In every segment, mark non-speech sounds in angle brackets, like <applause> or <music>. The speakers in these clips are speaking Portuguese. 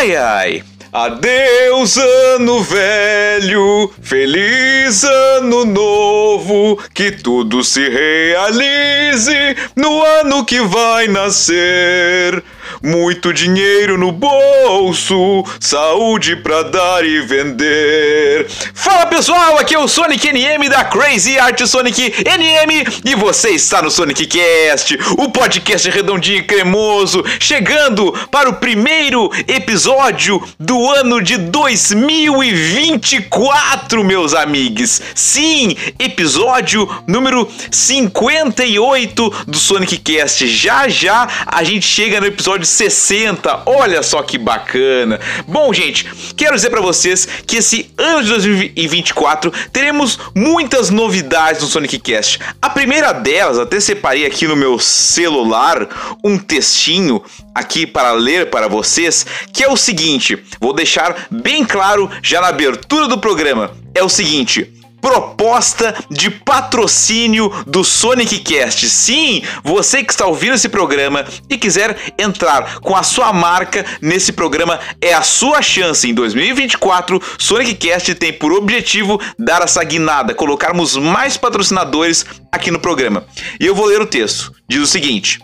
Ai ai! Adeus, ano velho, feliz ano novo, que tudo se realize no ano que vai nascer. Muito dinheiro no bolso, saúde pra dar e vender. Fala pessoal, aqui é o Sonic NM da Crazy Art Sonic NM e você está no Sonic Cast, o podcast redondinho e cremoso, chegando para o primeiro episódio do ano de 2024, meus amigos. Sim, episódio número 58 do Sonic Cast. Já já a gente chega no episódio 60. Olha só que bacana. Bom, gente, quero dizer para vocês que esse ano de 2024 teremos muitas novidades no Sonic Cast. A primeira delas, até separei aqui no meu celular um textinho aqui para ler para vocês, que é o seguinte, vou deixar bem claro já na abertura do programa. É o seguinte: proposta de patrocínio do Sonic Cast. Sim, você que está ouvindo esse programa e quiser entrar com a sua marca nesse programa, é a sua chance. Em 2024, Sonic Cast tem por objetivo dar essa guinada, colocarmos mais patrocinadores aqui no programa. E eu vou ler o texto. Diz o seguinte: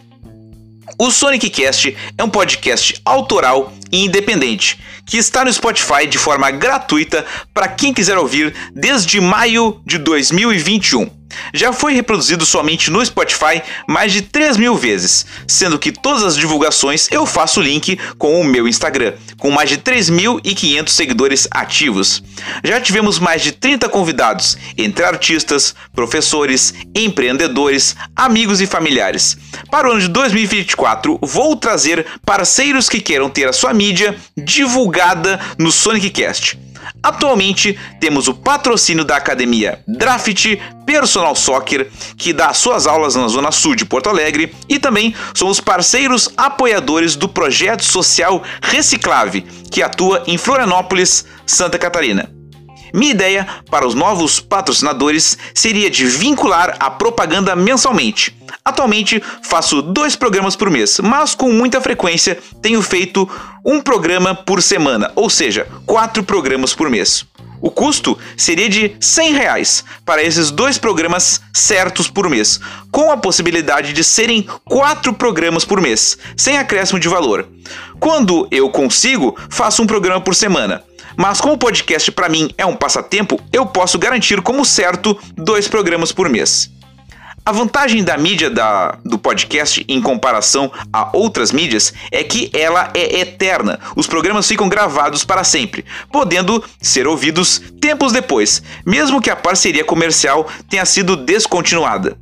o Sonic Cast é um podcast autoral e independente que está no Spotify de forma gratuita para quem quiser ouvir desde maio de 2021. Já foi reproduzido somente no Spotify mais de 3 mil vezes, sendo que todas as divulgações eu faço link com o meu Instagram, com mais de 3.500 seguidores ativos. Já tivemos mais de 30 convidados, entre artistas, professores, empreendedores, amigos e familiares. Para o ano de 2024, vou trazer parceiros que queiram ter a sua mídia divulgada no Sonic Cast. Atualmente temos o patrocínio da academia Draft Personal Soccer, que dá suas aulas na Zona Sul de Porto Alegre, e também somos parceiros apoiadores do projeto social Reciclave, que atua em Florianópolis, Santa Catarina. Minha ideia para os novos patrocinadores seria de vincular a propaganda mensalmente. Atualmente faço dois programas por mês, mas com muita frequência tenho feito um programa por semana, ou seja, quatro programas por mês. O custo seria de 100 reais para esses dois programas certos por mês, com a possibilidade de serem quatro programas por mês, sem acréscimo de valor. Quando eu consigo, faço um programa por semana. Mas como o podcast para mim é um passatempo, eu posso garantir como certo dois programas por mês. A vantagem da mídia da, do podcast em comparação a outras mídias é que ela é eterna. Os programas ficam gravados para sempre, podendo ser ouvidos tempos depois, mesmo que a parceria comercial tenha sido descontinuada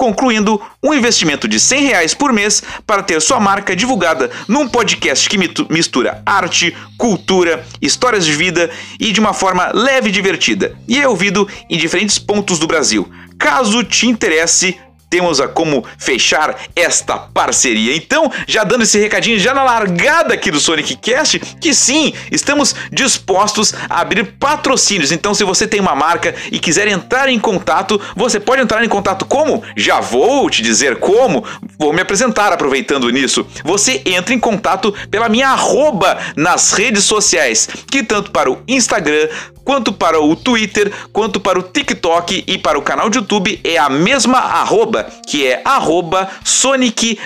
concluindo um investimento de 100 reais por mês para ter sua marca divulgada num podcast que mistura arte, cultura, histórias de vida e de uma forma leve e divertida, e é ouvido em diferentes pontos do Brasil. Caso te interesse, temos a como fechar esta parceria. Então, já dando esse recadinho já na largada aqui do Sonic Cast, que sim, estamos dispostos a abrir patrocínios. Então, se você tem uma marca e quiser entrar em contato, você pode entrar em contato como? Já vou te dizer como. Vou me apresentar aproveitando nisso. Você entra em contato pela minha arroba nas redes sociais, que tanto para o Instagram quanto para o Twitter, quanto para o TikTok e para o canal de YouTube é a mesma arroba, que é arroba Sonic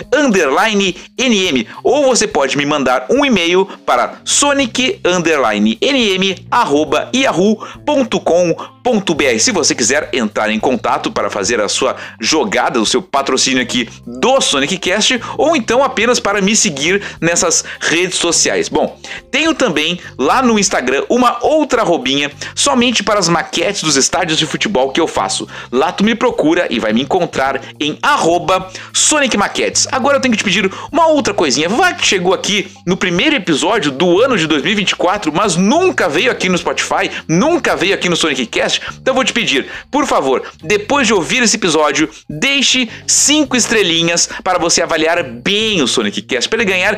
NM. Ou você pode me mandar um e-mail para sonic NM arroba yahoo.com.br br Se você quiser entrar em contato para fazer a sua jogada, o seu patrocínio aqui do Sonic Cast, ou então apenas para me seguir nessas redes sociais. Bom, tenho também lá no Instagram uma outra robinha somente para as maquetes dos estádios de futebol que eu faço. Lá tu me procura e vai me encontrar em arroba Sonic Maquetes. Agora eu tenho que te pedir uma outra coisinha. Vai que chegou aqui no primeiro episódio do ano de 2024, mas nunca veio aqui no Spotify, nunca veio aqui no Sonic Cast. Então eu vou te pedir, por favor, depois de ouvir esse episódio, deixe cinco estrelinhas para você avaliar bem o Sonic Cast, para ele ganhar,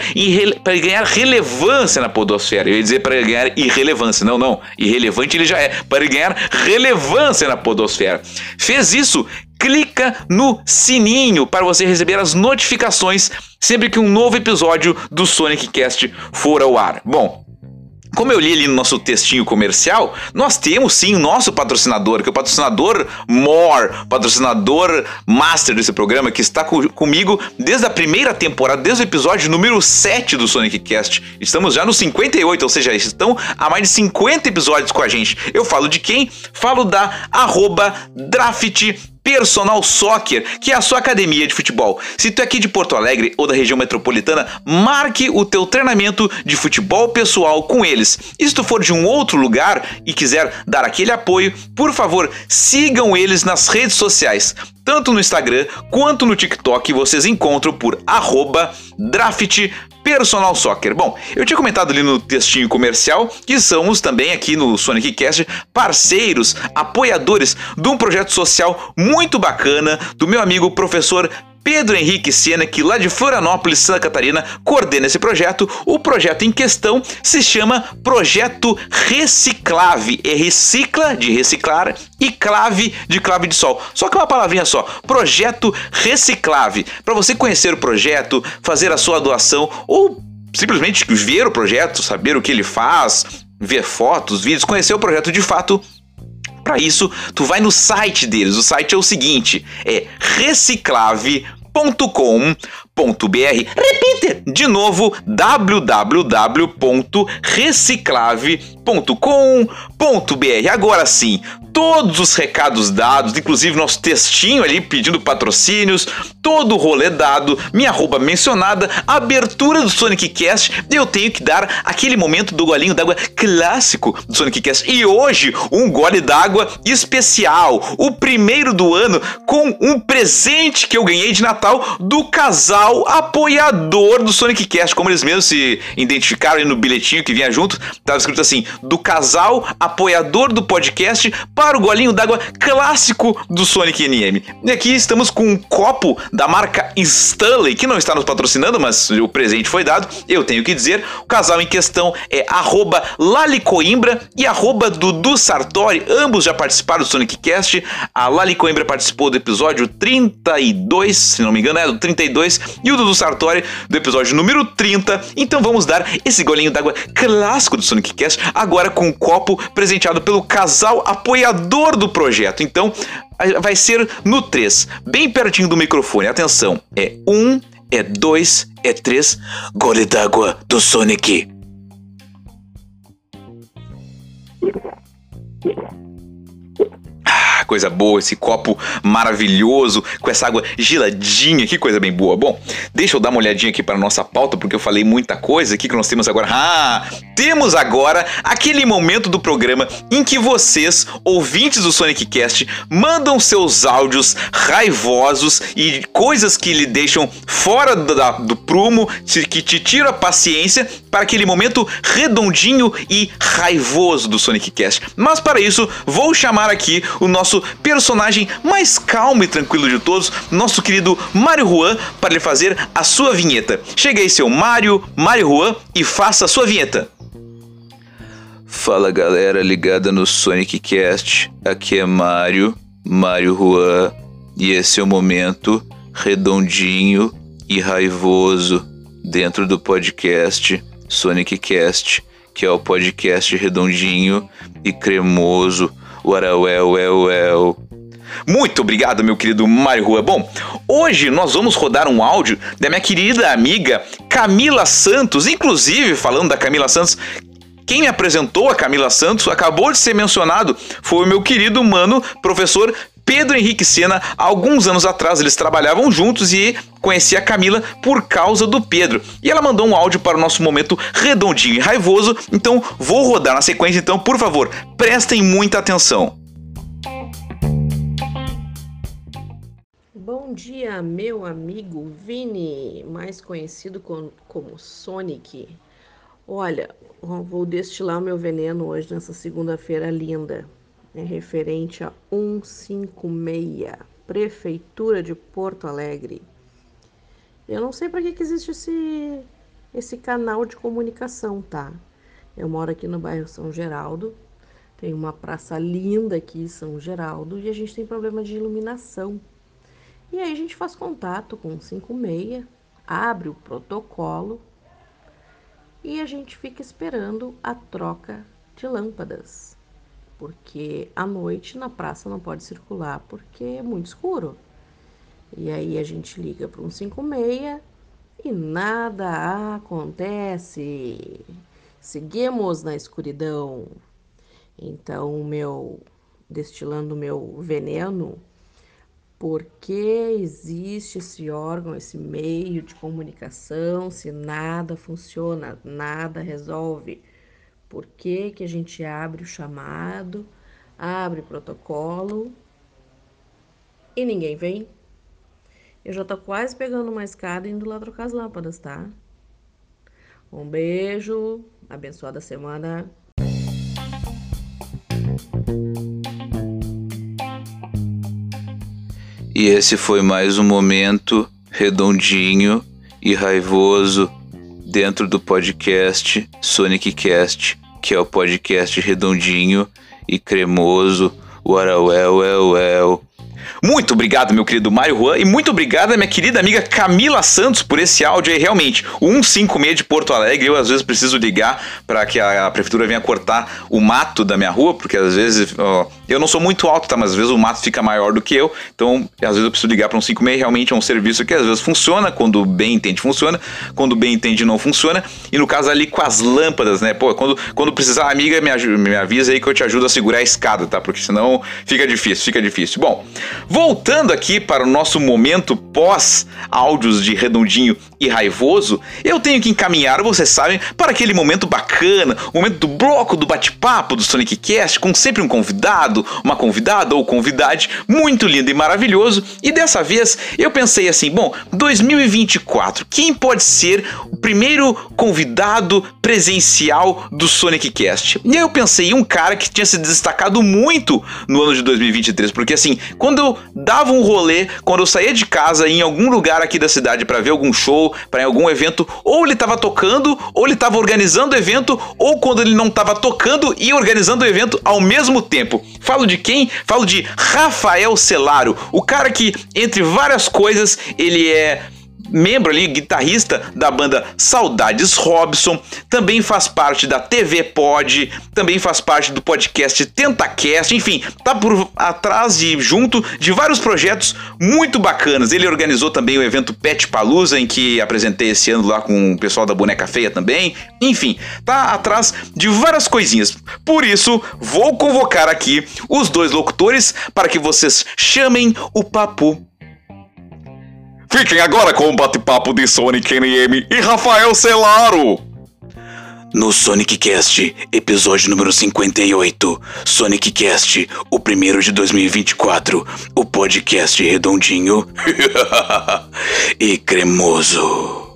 para ele ganhar relevância na podosfera. Eu ia dizer para ele ganhar irrelevância. Não, não. Irrelevante ele já é. Para ele ganhar relevância na podosfera. Fez isso? clica no sininho para você receber as notificações sempre que um novo episódio do Sonic Cast for ao ar. Bom, como eu li ali no nosso textinho comercial, nós temos sim o nosso patrocinador, que é o patrocinador More, patrocinador master desse programa, que está co comigo desde a primeira temporada, desde o episódio número 7 do Sonic Cast. Estamos já no 58, ou seja, estão há mais de 50 episódios com a gente. Eu falo de quem? Falo da arroba Draft Personal Soccer, que é a sua academia de futebol. Se tu é aqui de Porto Alegre ou da região metropolitana, marque o teu treinamento de futebol pessoal com eles. E se tu for de um outro lugar e quiser dar aquele apoio, por favor, sigam eles nas redes sociais. Tanto no Instagram quanto no TikTok vocês encontram por arroba draft Personal Soccer. Bom, eu tinha comentado ali no textinho comercial que somos também aqui no Sonic Cast parceiros, apoiadores de um projeto social muito bacana do meu amigo professor Pedro Henrique Sena, que lá de Florianópolis, Santa Catarina, coordena esse projeto. O projeto em questão se chama Projeto Reciclave. É recicla de reciclar e clave de clave de sol. Só que uma palavrinha só. Projeto Reciclave. Para você conhecer o projeto, fazer a sua doação ou simplesmente ver o projeto, saber o que ele faz, ver fotos, vídeos, conhecer o projeto de fato, para isso, tu vai no site deles. O site é o seguinte: é reciclave.com www.reciclave.com.br. Repita de novo www.reciclave.com.br. Agora sim, todos os recados dados, inclusive nosso textinho ali pedindo patrocínios, todo o rolê dado, minha arroba mencionada, abertura do Sonic Cast, eu tenho que dar aquele momento do golinho d'água clássico do Sonic Cast. E hoje, um gole d'água especial, o primeiro do ano, com um presente que eu ganhei de Natal do casal apoiador do Sonic Cast, como eles mesmos se identificaram no bilhetinho que vinha junto, estava escrito assim: do casal apoiador do podcast para o golinho d'água clássico do Sonic NM. E aqui estamos com um copo da marca Stanley, que não está nos patrocinando, mas o presente foi dado. Eu tenho que dizer, o casal em questão é arroba Lalicoimbra e arroba Dudu Sartori, ambos já participaram do Sonic Cast. A Lalicoimbra participou do episódio 32, se não me engano, é do 32, e o Dudu Sartori do episódio número 30. Então vamos dar esse golinho d'água clássico do Sonic Cast, agora com um copo presenteado pelo casal apoiador do projeto. Então, vai ser no 3, bem pertinho do microfone. Atenção, é 1, é 2, é 3. Gole d'água do Sonic. Coisa boa, esse copo maravilhoso, com essa água geladinha, que coisa bem boa. Bom, deixa eu dar uma olhadinha aqui para nossa pauta, porque eu falei muita coisa. O que, nós temos agora? Ah, temos agora aquele momento do programa em que vocês, ouvintes do Sonic Cast, mandam seus áudios raivosos e coisas que lhe deixam fora do, do prumo, que te tiram a paciência para aquele momento redondinho e raivoso do Sonic Cast. Mas para isso, vou chamar aqui o nosso nosso personagem mais calmo e tranquilo de todos, nosso querido Mario Juan, para lhe fazer a sua vinheta. Chega aí, seu Mario, Mario Juan, e faça a sua vinheta. Fala galera ligada no Sonic Cast, aqui é Mario, Mario Juan, e esse é o momento redondinho e raivoso dentro do podcast Sonic Cast que é o podcast redondinho e cremoso. Uarauel, well, well. Muito obrigado, meu querido Mário Rua. Bom, hoje nós vamos rodar um áudio da minha querida amiga Camila Santos. Inclusive, falando da Camila Santos, quem me apresentou a Camila Santos acabou de ser mencionado foi o meu querido mano, professor Pedro Henrique Sena, alguns anos atrás eles trabalhavam juntos e conheci a Camila por causa do Pedro. E ela mandou um áudio para o nosso momento redondinho e raivoso, então vou rodar na sequência, então por favor, prestem muita atenção. Bom dia, meu amigo Vini, mais conhecido como Sonic. Olha, vou destilar o meu veneno hoje nessa segunda-feira linda é referente a 156, Prefeitura de Porto Alegre. Eu não sei para que, que existe esse, esse canal de comunicação, tá? Eu moro aqui no bairro São Geraldo, tem uma praça linda aqui em São Geraldo e a gente tem problema de iluminação. E aí a gente faz contato com o 56, abre o protocolo e a gente fica esperando a troca de lâmpadas porque à noite na praça não pode circular porque é muito escuro. E aí a gente liga para um 56 e nada acontece. Seguimos na escuridão. Então, meu destilando meu veneno, porque existe esse órgão, esse meio de comunicação, se nada funciona, nada resolve? Por que, que a gente abre o chamado, abre protocolo e ninguém vem? Eu já tô quase pegando uma escada e indo lá trocar as lâmpadas, tá? Um beijo, abençoada semana. E esse foi mais um momento redondinho e raivoso dentro do podcast Sonic Cast, que é o podcast redondinho e cremoso. Well, well, well, well. Muito obrigado, meu querido Mário Juan, e muito obrigado minha querida amiga Camila Santos por esse áudio aí. Realmente, o 156 de Porto Alegre, eu às vezes preciso ligar para que a, prefeitura venha cortar o mato da minha rua, porque às vezes ó, eu não sou muito alto, tá? Mas às vezes o mato fica maior do que eu, então às vezes eu preciso ligar para um 56. Realmente é um serviço que às vezes funciona, quando bem entende, funciona, quando bem entende, não funciona. E no caso ali com as lâmpadas, né? Pô, quando, quando precisar, amiga, me, me avisa aí que eu te ajudo a segurar a escada, tá? Porque senão fica difícil, fica difícil. Bom, Voltando aqui para o nosso momento pós áudios de redondinho e raivoso, eu tenho que encaminhar, vocês sabem, para aquele momento bacana, o momento do bloco do bate-papo do Sonic Cast, com sempre um convidado, uma convidada ou convidade muito lindo e maravilhoso. E dessa vez eu pensei assim: bom, 2024, quem pode ser o primeiro convidado presencial do Sonic Cast? E aí eu pensei em um cara que tinha se destacado muito no ano de 2023, porque assim, quando eu dava um rolê, quando eu saía de casa em algum lugar aqui da cidade para ver algum show, para algum evento, ou ele tava tocando, ou ele tava organizando o evento, ou quando ele não tava tocando e organizando o evento ao mesmo tempo. Falo de quem? Falo de Rafael Celaro, o cara que, entre várias coisas, ele é membro ali, guitarrista da banda Saudades Robson, também faz parte da TV Pod, também faz parte do podcast TentaCast, enfim, tá por atrás e junto de vários projetos muito bacanas. Ele organizou também o evento Pet Palusa, em que apresentei esse ano lá com o pessoal da Boneca Feia também. Enfim, tá atrás de várias coisinhas. Por isso, vou convocar aqui os dois locutores para que vocês chamem o papo Fiquem agora com o bate-papo de Sonic NM e Rafael Celaro. No Sonic Cast, episódio número 58, Sonic Cast, o primeiro de 2024, o podcast redondinho <laughs> e cremoso.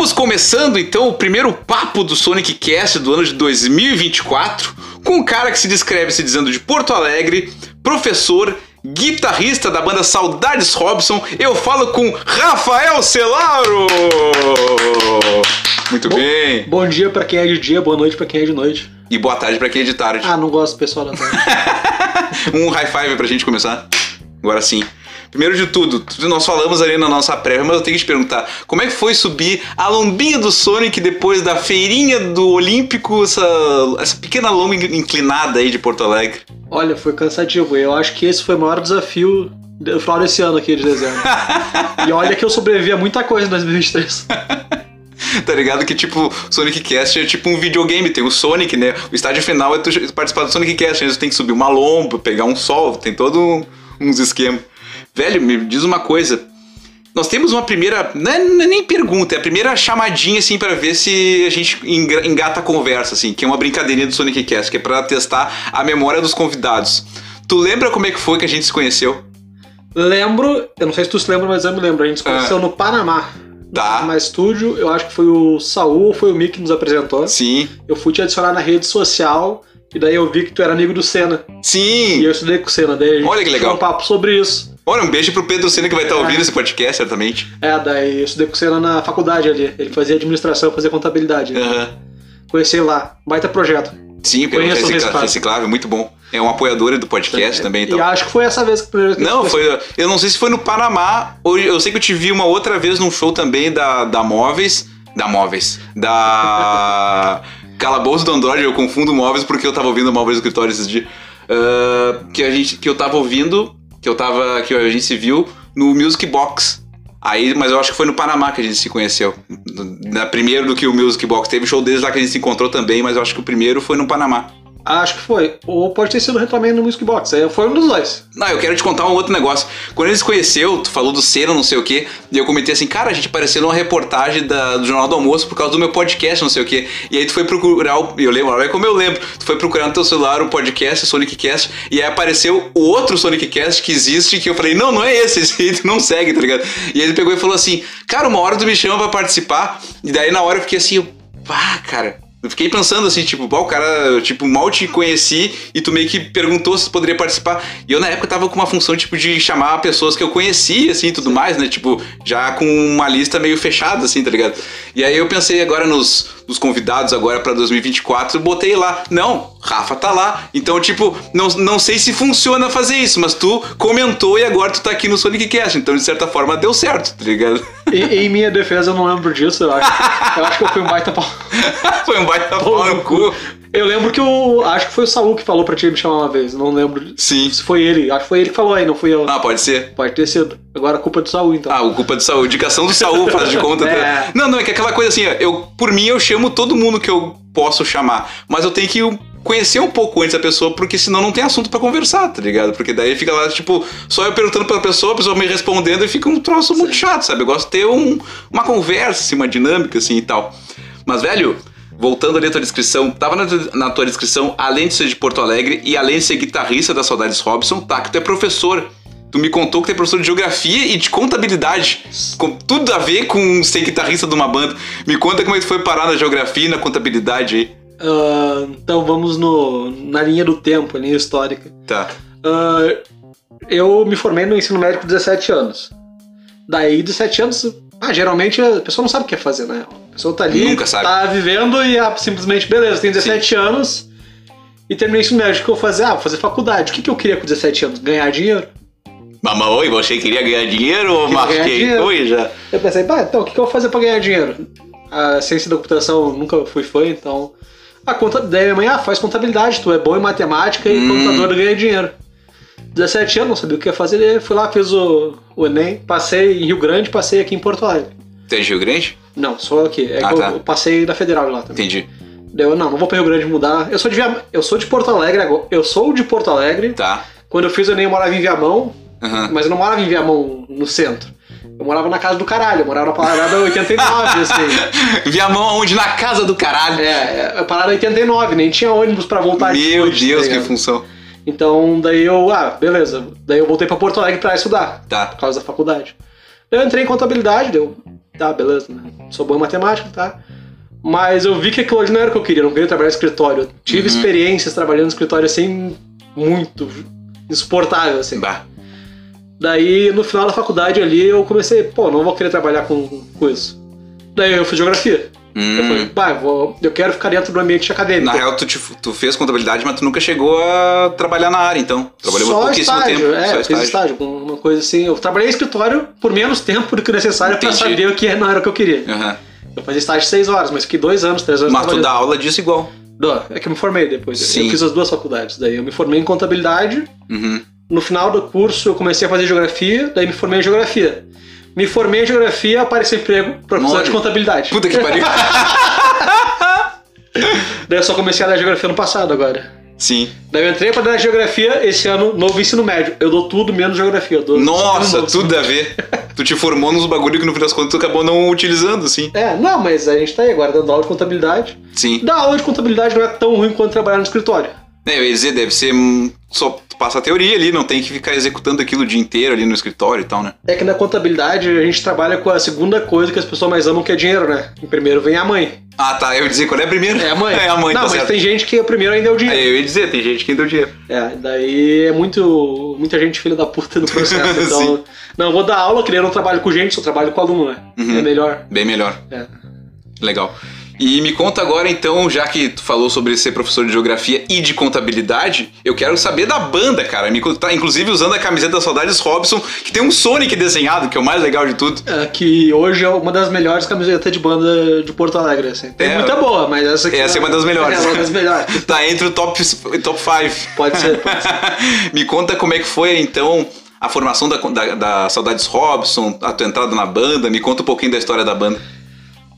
Estamos começando então o primeiro papo do Sonic Cast do ano de 2024 com um cara que se descreve se dizendo de Porto Alegre, professor, guitarrista da banda Saudades Robson. Eu falo com Rafael Celaro. Muito bom, bem. Bom dia para quem é de dia, boa noite para quem é de noite. E boa tarde pra quem é de tarde. Ah, não gosto do pessoal da tarde. <laughs> Um high five pra gente começar. Agora sim. Primeiro de tudo, nós falamos ali na nossa prévia, mas eu tenho que te perguntar: como é que foi subir a lombinha do Sonic depois da feirinha do Olímpico, essa, essa pequena lomba inclinada aí de Porto Alegre? Olha, foi cansativo. Eu acho que esse foi o maior desafio do final desse ano aqui de dezembro. <laughs> e olha que eu sobrevivi a muita coisa em 2023. <laughs> tá ligado? Que tipo, Sonic Cast é tipo um videogame, tem o Sonic, né? O estágio final é tu participar do Sonic Cast, né? tu tem que subir uma lomba, pegar um sol, tem todo um, uns esquemas. Velho, me diz uma coisa. Nós temos uma primeira. Não é, é nem pergunta, é a primeira chamadinha, assim, para ver se a gente engata a conversa, assim, que é uma brincadeirinha do Sonic Cast, que é pra testar a memória dos convidados. Tu lembra como é que foi que a gente se conheceu? Lembro, eu não sei se tu se lembra, mas eu me lembro. A gente se conheceu ah. no Panamá. Tá. No estúdio, eu acho que foi o Saul ou foi o Mick que nos apresentou. Sim. Eu fui te adicionar na rede social e daí eu vi que tu era amigo do Senna. Sim. E eu estudei com o Senna. Daí a gente Olha que legal. um papo sobre isso. Olha, um beijo pro Pedro Senna que vai estar é. ouvindo esse podcast, certamente. É, daí eu estudei com o Senna na faculdade ali. Ele fazia administração, fazia contabilidade. Aham. Conheci lá. Baita projeto. Sim, porque é reciclável, reciclável, muito bom. É uma apoiadora do podcast é, também. Então. E acho que foi essa vez que primeiro Não, foi. Eu não sei se foi no Panamá, ou eu sei que eu te vi uma outra vez num show também da, da Móveis. Da Móveis. Da. <laughs> Calabouço do Android, eu confundo móveis porque eu tava ouvindo móveis do escritório esses dias. Uh, que, a gente, que eu tava ouvindo, que eu tava. que a gente se viu no Music Box. Aí, mas eu acho que foi no Panamá que a gente se conheceu. Na, primeiro do que o Music Box. Teve show deles lá que a gente se encontrou também, mas eu acho que o primeiro foi no Panamá. Acho que foi. Ou pode ter sido também no Music Box. Aí foi um dos dois. Não, eu quero te contar um outro negócio. Quando eles conheceu, tu falou do Senna, não sei o quê, e eu comentei assim, cara, a gente apareceu numa reportagem da, do Jornal do Almoço por causa do meu podcast, não sei o quê. E aí tu foi procurar, eu lembro, olha como eu lembro, tu foi procurar no teu celular o podcast, o Sonic Cast, e aí apareceu o outro Sonic Cast que existe, que eu falei, não, não é esse, esse aí tu não segue, tá ligado? E aí ele pegou e falou assim, cara, uma hora tu me chama pra participar, e daí na hora eu fiquei assim, pá, cara eu fiquei pensando assim, tipo, o cara, tipo, mal te conheci e tu meio que perguntou se poderia participar. E eu na época tava com uma função, tipo, de chamar pessoas que eu conhecia, assim, e tudo mais, né? Tipo, já com uma lista meio fechada, assim, tá ligado? E aí eu pensei agora nos, nos convidados agora pra 2024, eu botei lá. Não, Rafa tá lá. Então, tipo, não, não sei se funciona fazer isso, mas tu comentou e agora tu tá aqui no Sonic Cast. Então, de certa forma, deu certo, tá ligado? E, em minha defesa, eu não lembro disso, eu acho. Eu acho que eu fui um baita pau. <laughs> foi um baita pau no cu. Eu lembro que o. Acho que foi o Saul que falou pra ti me chamar uma vez. Não lembro Sim. se foi ele. Acho que foi ele que falou aí, não fui eu. Ah, pode ser. Pode ter sido. Agora a culpa é do Saul, então. Ah, o culpa é do Saul. Indicação do Saul, faz de conta. <laughs> é. Não, não, é que aquela coisa assim, eu, por mim eu chamo todo mundo que eu posso chamar. Mas eu tenho que conhecer um pouco antes a pessoa, porque senão não tem assunto para conversar, tá ligado? Porque daí fica lá, tipo, só eu perguntando pra pessoa, a pessoa me respondendo e fica um troço Sim. muito chato, sabe? Eu gosto de ter um, uma conversa, assim, uma dinâmica, assim e tal. Mas, velho, voltando ali à tua descrição, tava na, na, tua descrição, além de ser de Porto Alegre e além de ser guitarrista da Saudades Robson, tá, que tu é professor. Tu me contou que tu é professor de geografia e de contabilidade. Com tudo a ver com ser guitarrista de uma banda. Me conta como é que tu foi parar na geografia e na contabilidade aí. Uh, então vamos no, na linha do tempo, linha histórica. Tá. Uh, eu me formei no ensino médico com 17 anos. Daí, 17 anos, ah, geralmente a pessoa não sabe o que é fazer, né? A pessoa tá ali, Nunca sabe. tá vivendo e ah, simplesmente, beleza, tem 17 Sim. anos e terminei isso médio. O que eu vou fazer? Ah, vou fazer faculdade. O que, que eu queria com 17 anos? Ganhar dinheiro. Mas, oi, você queria ganhar dinheiro ou marquei coisa? Eu pensei, pá, então o que, que eu vou fazer pra ganhar dinheiro? A ciência da computação nunca fui fã, então. A conta, daí minha mãe, ah, faz contabilidade, tu é bom em matemática e hum. contador ganha dinheiro. 17 anos, não sabia o que ia fazer, fui lá, fiz o, o Enem, passei em Rio Grande, passei aqui em Porto Alegre. Tem é de Rio Grande? Não, sou aqui. É ah, que tá. eu, passei da Federal lá também. Entendi. Eu, não, não vou pra Rio Grande mudar. Eu sou de, eu sou de Porto Alegre agora. Eu sou de Porto Alegre. Tá. Quando eu fiz o Enem, eu morava em Viamão. Uhum. Mas eu não morava em Viamão, no centro. Eu morava na casa do caralho, eu morava na parada <laughs> 89, assim. <laughs> Viamão aonde? Na casa do caralho. É, é parada 89, nem tinha ônibus pra voltar Meu depois, Deus, tá que função. Então, daí eu, ah, beleza. Daí eu voltei pra Porto Alegre pra estudar. Tá. Por causa da faculdade. Eu entrei em contabilidade, deu, tá, beleza, né? Sou bom em matemática, tá? Mas eu vi que aquilo ali não era o que eu queria, eu não queria trabalhar em escritório. Eu tive uhum. experiências trabalhando no escritório assim, muito insuportável, assim. Bah. Daí, no final da faculdade ali, eu comecei, pô, não vou querer trabalhar com, com isso. Daí eu fiz geografia. Hum. Eu falei, eu, vou, eu quero ficar dentro do ambiente acadêmico. Na real, tu, te- tu fez contabilidade, mas tu nunca chegou a trabalhar na área, então. Trabalhou Só pouquíssimo estágio, tempo. É, só eu fiz estágio, com uma coisa assim. Eu trabalhei em escritório por menos tempo do que o necessário pra Entendi. saber o que não era o que eu queria. Aham. Eu fazia estágio seis horas, mas fiquei dois anos, três anos Mas tu dá aula disso igual. É que eu me formei depois. Sim. Eu fiz as duas faculdades. Daí eu me formei em contabilidade. Uhum. No final do curso eu comecei a fazer geografia, daí me formei em geografia. Me formei em geografia, apareceu emprego, professor de contabilidade. Puta que pariu. <laughs> Daí eu só comecei a dar geografia no passado agora. Sim. Daí eu entrei pra dar geografia esse ano, novo ensino médio. Eu dou tudo menos geografia. Nossa, tudo a ver. <laughs> tu te formou nos bagulho que no fim das contas tu acabou não utilizando, sim. É, não, mas a gente tá aí agora dando aula de contabilidade. Sim. Dar aula de contabilidade não é tão ruim quanto trabalhar no escritório. É, ia dizer, deve ser só passa a teoria ali, não tem que ficar executando aquilo o dia inteiro ali no escritório e tal, né? É que na contabilidade a gente trabalha com a segunda coisa que as pessoas mais amam, que é dinheiro, né? Em primeiro vem a mãe. Ah, tá. Eu ia dizer qual é a primeira? É a mãe. <laughs> É a mãe, Não, tá mas certo. tem gente que o primeiro ainda é o dinheiro. É, eu ia dizer, tem gente que deu dinheiro. É, daí é muito. muita gente filha da puta no processo. <laughs> Então. não, eu vou dar aula, que eu não trabalho com gente, só trabalho com aluno, né? Uhum. É melhor. Bem melhor. É. Legal. E me conta agora, então, já que tu falou sobre ser professor de geografia e de contabilidade, eu quero saber da banda, cara. Me conta, inclusive usando a camiseta da Saudades Robson, que tem um Sonic desenhado, que é o mais legal de tudo. É, que hoje é uma das melhores camisetas de banda de Porto Alegre, assim. Tem É. muita boa, mas essa aqui. Essa é uma das melhores. É uma das melhores. <laughs> Tá entre o top 5. Top five. Pode ser, pode ser. <laughs> Me conta como é que foi, então, a formação da, da, da Saudades Robson, a tua entrada na banda. Me conta um pouquinho da história da banda.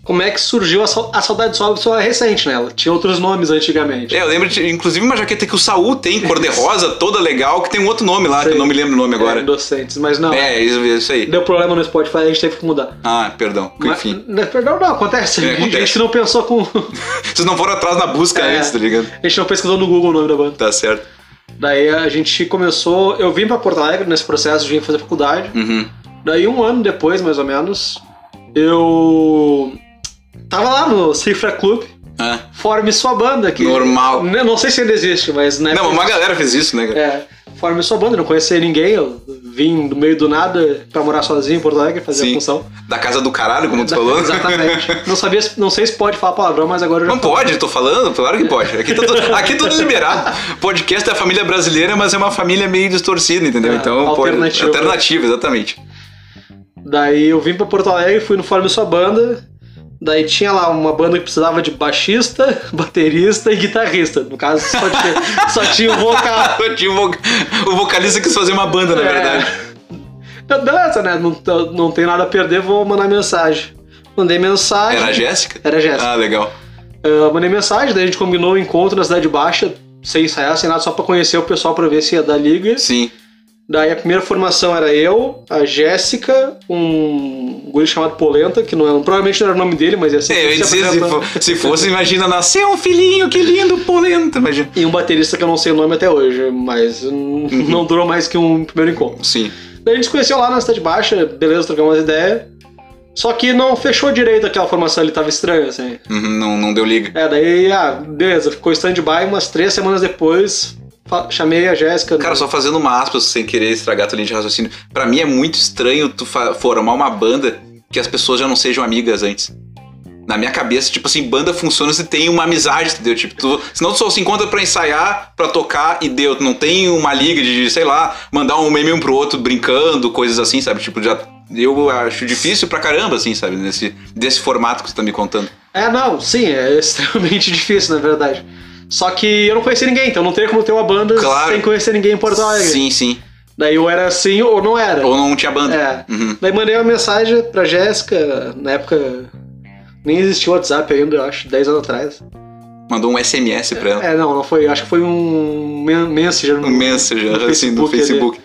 Como é que surgiu a, a Saudade Sobe só é recente, né? Ela tinha outros nomes antigamente. É, eu lembro, de, inclusive, uma jaqueta que o Saul tem, cor-de-rosa, <laughs> toda legal, que tem um outro nome lá, que eu não me lembro o nome agora. É, docentes, mas não. É, isso, isso aí. Deu problema no Spotify, a gente teve que mudar. Ah, perdão. Mas- Enfim. Não, perdão, não, acontece. É, A gente acontece. não pensou com. <laughs> Vocês não foram atrás na busca É. antes, tá ligado? a gente não pesquisou no Google o nome da banda. Tá certo. Daí a gente começou. Eu vim pra Porto Alegre nesse processo de fazer faculdade. Uhum. Daí um ano depois, mais ou menos, eu tava lá no Cifra Club, Ah. forme sua banda aqui. Normal. Eu não sei se ainda existe, mas né. Não, uma galera fez isso, né, cara? É, forme sua banda, não conhecia ninguém, eu vim do meio do nada pra morar sozinho em Porto Alegre, fazer Sim. a função. Da casa do caralho, como tu falou. Exatamente. <laughs> não sabia, não sei se pode falar palavrão, mas agora eu já Não pode, tô falando, claro que pode. Aqui, tá tudo, aqui tudo liberado. Podcast é a família brasileira, mas é uma família meio distorcida, entendeu? É, então, alternativa. Pode, alternativa, exatamente. Daí eu vim pra Porto Alegre, fui no Forme Sua Banda. Daí tinha lá uma banda que precisava de baixista, <laughs> baterista e guitarrista. No caso, só tinha, só tinha o vocal. <laughs> Tinha o, o vocalista quis fazer uma banda, na É. verdade. Então, Beleza, né? Não, não tem nada a perder, vou mandar mensagem. Mandei mensagem. Era a Jéssica? Era a Jéssica. Ah, legal. Eu mandei mensagem, daí a gente combinou o encontro na Cidade Baixa, sem ensaiar, sem nada, só pra conhecer o pessoal pra ver se ia dar liga. Sim. Daí a primeira formação era eu, a Jéssica, um guri chamado Polenta, que não é, provavelmente não era o nome dele, mas ia ser. É, eu ia se dizer, se, apresentou. fo- se fosse, imagina, nasceu um filhinho, que lindo, polenta, imagina. E um baterista que eu não sei o nome até hoje, mas hum, Uhum. não durou mais que um primeiro encontro. Sim. Daí a gente se conheceu lá na Cidade Baixa, beleza, trocamos umas ideias. Só que não fechou direito aquela formação, ele tava estranho, assim. Uhum, não, não deu liga. É, daí, ah, beleza, ficou stand-by, umas três semanas depois, chamei a Jéssica. Cara, só fazendo uma aspas sem querer estragar tua linha de raciocínio. Pra mim é muito estranho tu formar uma banda que as pessoas já não sejam amigas antes. Na minha cabeça, tipo assim, banda funciona se tem uma amizade, entendeu? Tipo, tu, senão tu só se encontra pra ensaiar, pra tocar e deu. Tu não tem uma liga de, sei lá, mandar um meme um pro outro brincando, coisas assim, sabe? Tipo, já. Eu acho difícil pra caramba, assim, sabe? Nesse, desse formato que você tá me contando. É, não, sim, é <laughs> extremamente difícil, na verdade. Só que eu não conhecia ninguém, então não teria como ter uma banda Claro. sem conhecer ninguém em Porto Alegre. Sim, sim. Daí ou era assim ou não era. Ou não tinha banda. É. Uhum. Daí mandei uma mensagem pra Jéssica, na época nem existia o WhatsApp ainda, eu acho, 10 anos atrás. Mandou um SMS pra ela. É, não, não foi, acho que foi um Messenger Um Messenger, no assim, no. Facebook.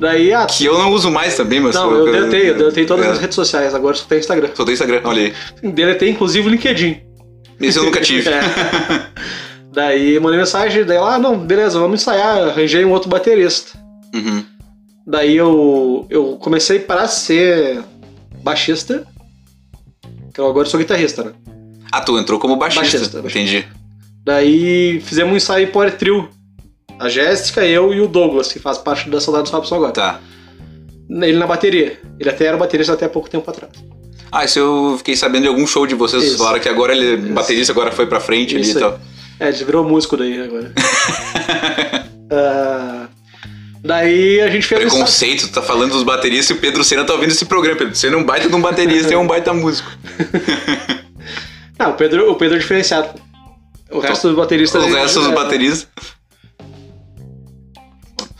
Daí, ah, Que eu não uso mais também, mas. não, eu deletei, eu deletei todas É. as redes sociais, agora só tem Instagram. Só tem Instagram, olha aí. Deletei inclusive o LinkedIn. Esse eu nunca tive. <laughs> É. <laughs> Daí mandei mensagem, daí ela, ah, não, beleza, vamos ensaiar, arranjei um outro baterista. Uhum. Daí eu, eu comecei para ser baixista, que eu agora sou guitarrista, né? Ah, tu entrou como baixista. Baixista, baixista. Entendi. Daí fizemos um ensaio Power Trio. A Jéssica, eu e o Douglas, que faz parte da Saudades Robson agora. Tá. Ele na bateria. Ele até era baterista até pouco tempo atrás. Ah, isso eu fiquei sabendo de algum show de vocês. Isso. Falaram que agora ele, baterista, agora foi pra frente ali Isso e aí. É, ele virou músico daí agora. <laughs> Ah, daí a gente fez Preconceito, tu tá falando dos bateristas e o Pedro Senna tá ouvindo esse programa. Pedro Senna é um baita de um baterista e é um baita músico. <laughs> Não, o Pedro, o Pedro é diferenciado. O resto dos bateristas. Os restos dos é, bateristas.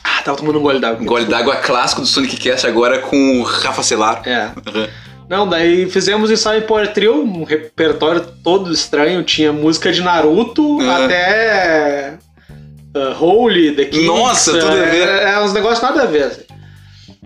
Ah, tava tomando um gole d'água. Um gole d'água clássico do Sonic Cast agora com o Rafa Celar. É. Uhum. Não, daí fizemos ensaio em Power Trio, um repertório todo estranho. Tinha música de Naruto Uhum. até. Uh, Holy, The Kings. Nossa, tudo a ver. É, é uns negócios nada a ver.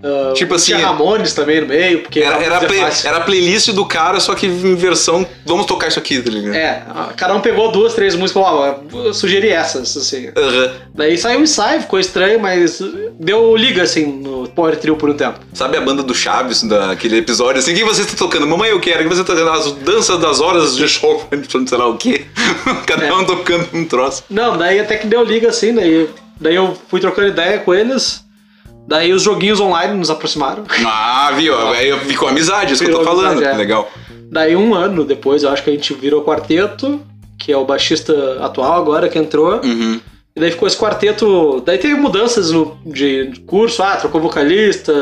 Uh, Tipo assim, Tinha Ramones também no meio, porque Era, era, música play- era a playlist do cara, só que em versão. Vamos tocar isso aqui, tá ligado? É, cada um pegou duas, três músicas e falou, ó, sugeri essas, assim. Aham. Daí saiu o ensaio, ficou estranho, mas deu liga, assim, no Power Trio por um tempo. Sabe a banda do Chaves, daquele episódio assim? O que você tá tocando? Mamãe, eu quero. Que você tá tocando? As danças das horas de show, <laughs> sei lá o quê. <laughs> Cada É. um tocando um troço. Não, daí até que deu liga, assim, daí, daí eu fui trocando ideia com eles, daí os joguinhos online nos aproximaram. Ah, viu? Aí ficou amizade, isso que eu tô falando. amizade, é. Legal. Daí um ano depois, eu acho que a gente virou quarteto, que é o baixista atual agora que entrou. Uhum. E daí ficou esse quarteto. Daí teve mudanças no, de curso, ah, trocou vocalista,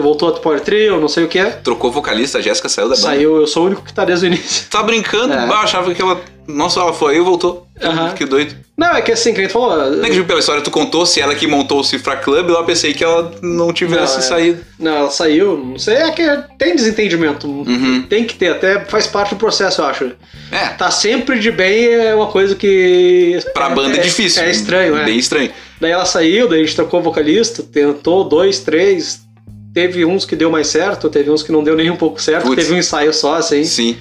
voltou pro Power Trio, não sei o que. Trocou vocalista, a Jéssica saiu da banda. Saiu, eu sou o único que tá desde o início. Tá brincando? É. Bah, achava que ela. Nossa, ela foi aí e voltou. Aham. Que doido. Não, é que assim, que a gente falou. Não é que pela história tu contou se ela que montou o Cifra Club, lá eu pensei que ela não tivesse Não, é. saído. Não, ela saiu, não sei, é que tem desentendimento. Uhum. Tem que ter, até faz parte do processo, eu acho. É, Tá sempre de bem é uma coisa que. pra banda é, difícil. É estranho, é. Bem estranho. Daí ela saiu, daí a gente trocou vocalista, tentou dois, três. Teve uns que deu mais certo, teve uns que não deu nem um pouco certo. Putz. Teve um ensaio só, assim. Sim.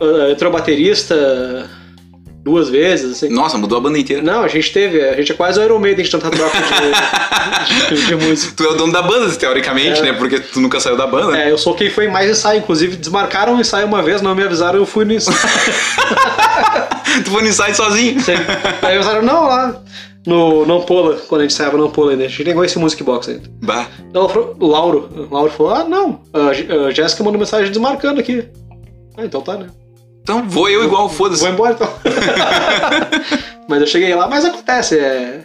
Ah, entrou baterista duas vezes, assim. Nossa, mudou a banda inteira. Não, a gente teve, a gente é quase o Iron Maiden de tanta troca de, de, de música. Tu é o dono da banda, teoricamente, É. né? Porque tu nunca saiu da banda. É, eu sou quem foi mais ensaio, inclusive desmarcaram o ensaio uma vez, não me avisaram, eu fui no ensaio. <laughs> Tu foi no ensaio sozinho. Sim. Aí avisaram, não, lá no Não Pola, quando a gente ensaiava Não Pola ainda, a gente conhecia esse Music Box ainda. Bah. Então ela falou, o Lauro, o Lauro falou, ah, não, a Jéssica mandou mensagem desmarcando aqui. Ah, então tá, né? Então vou eu igual, foda-se. Vou embora então. <laughs> mas eu cheguei lá, mas acontece, é.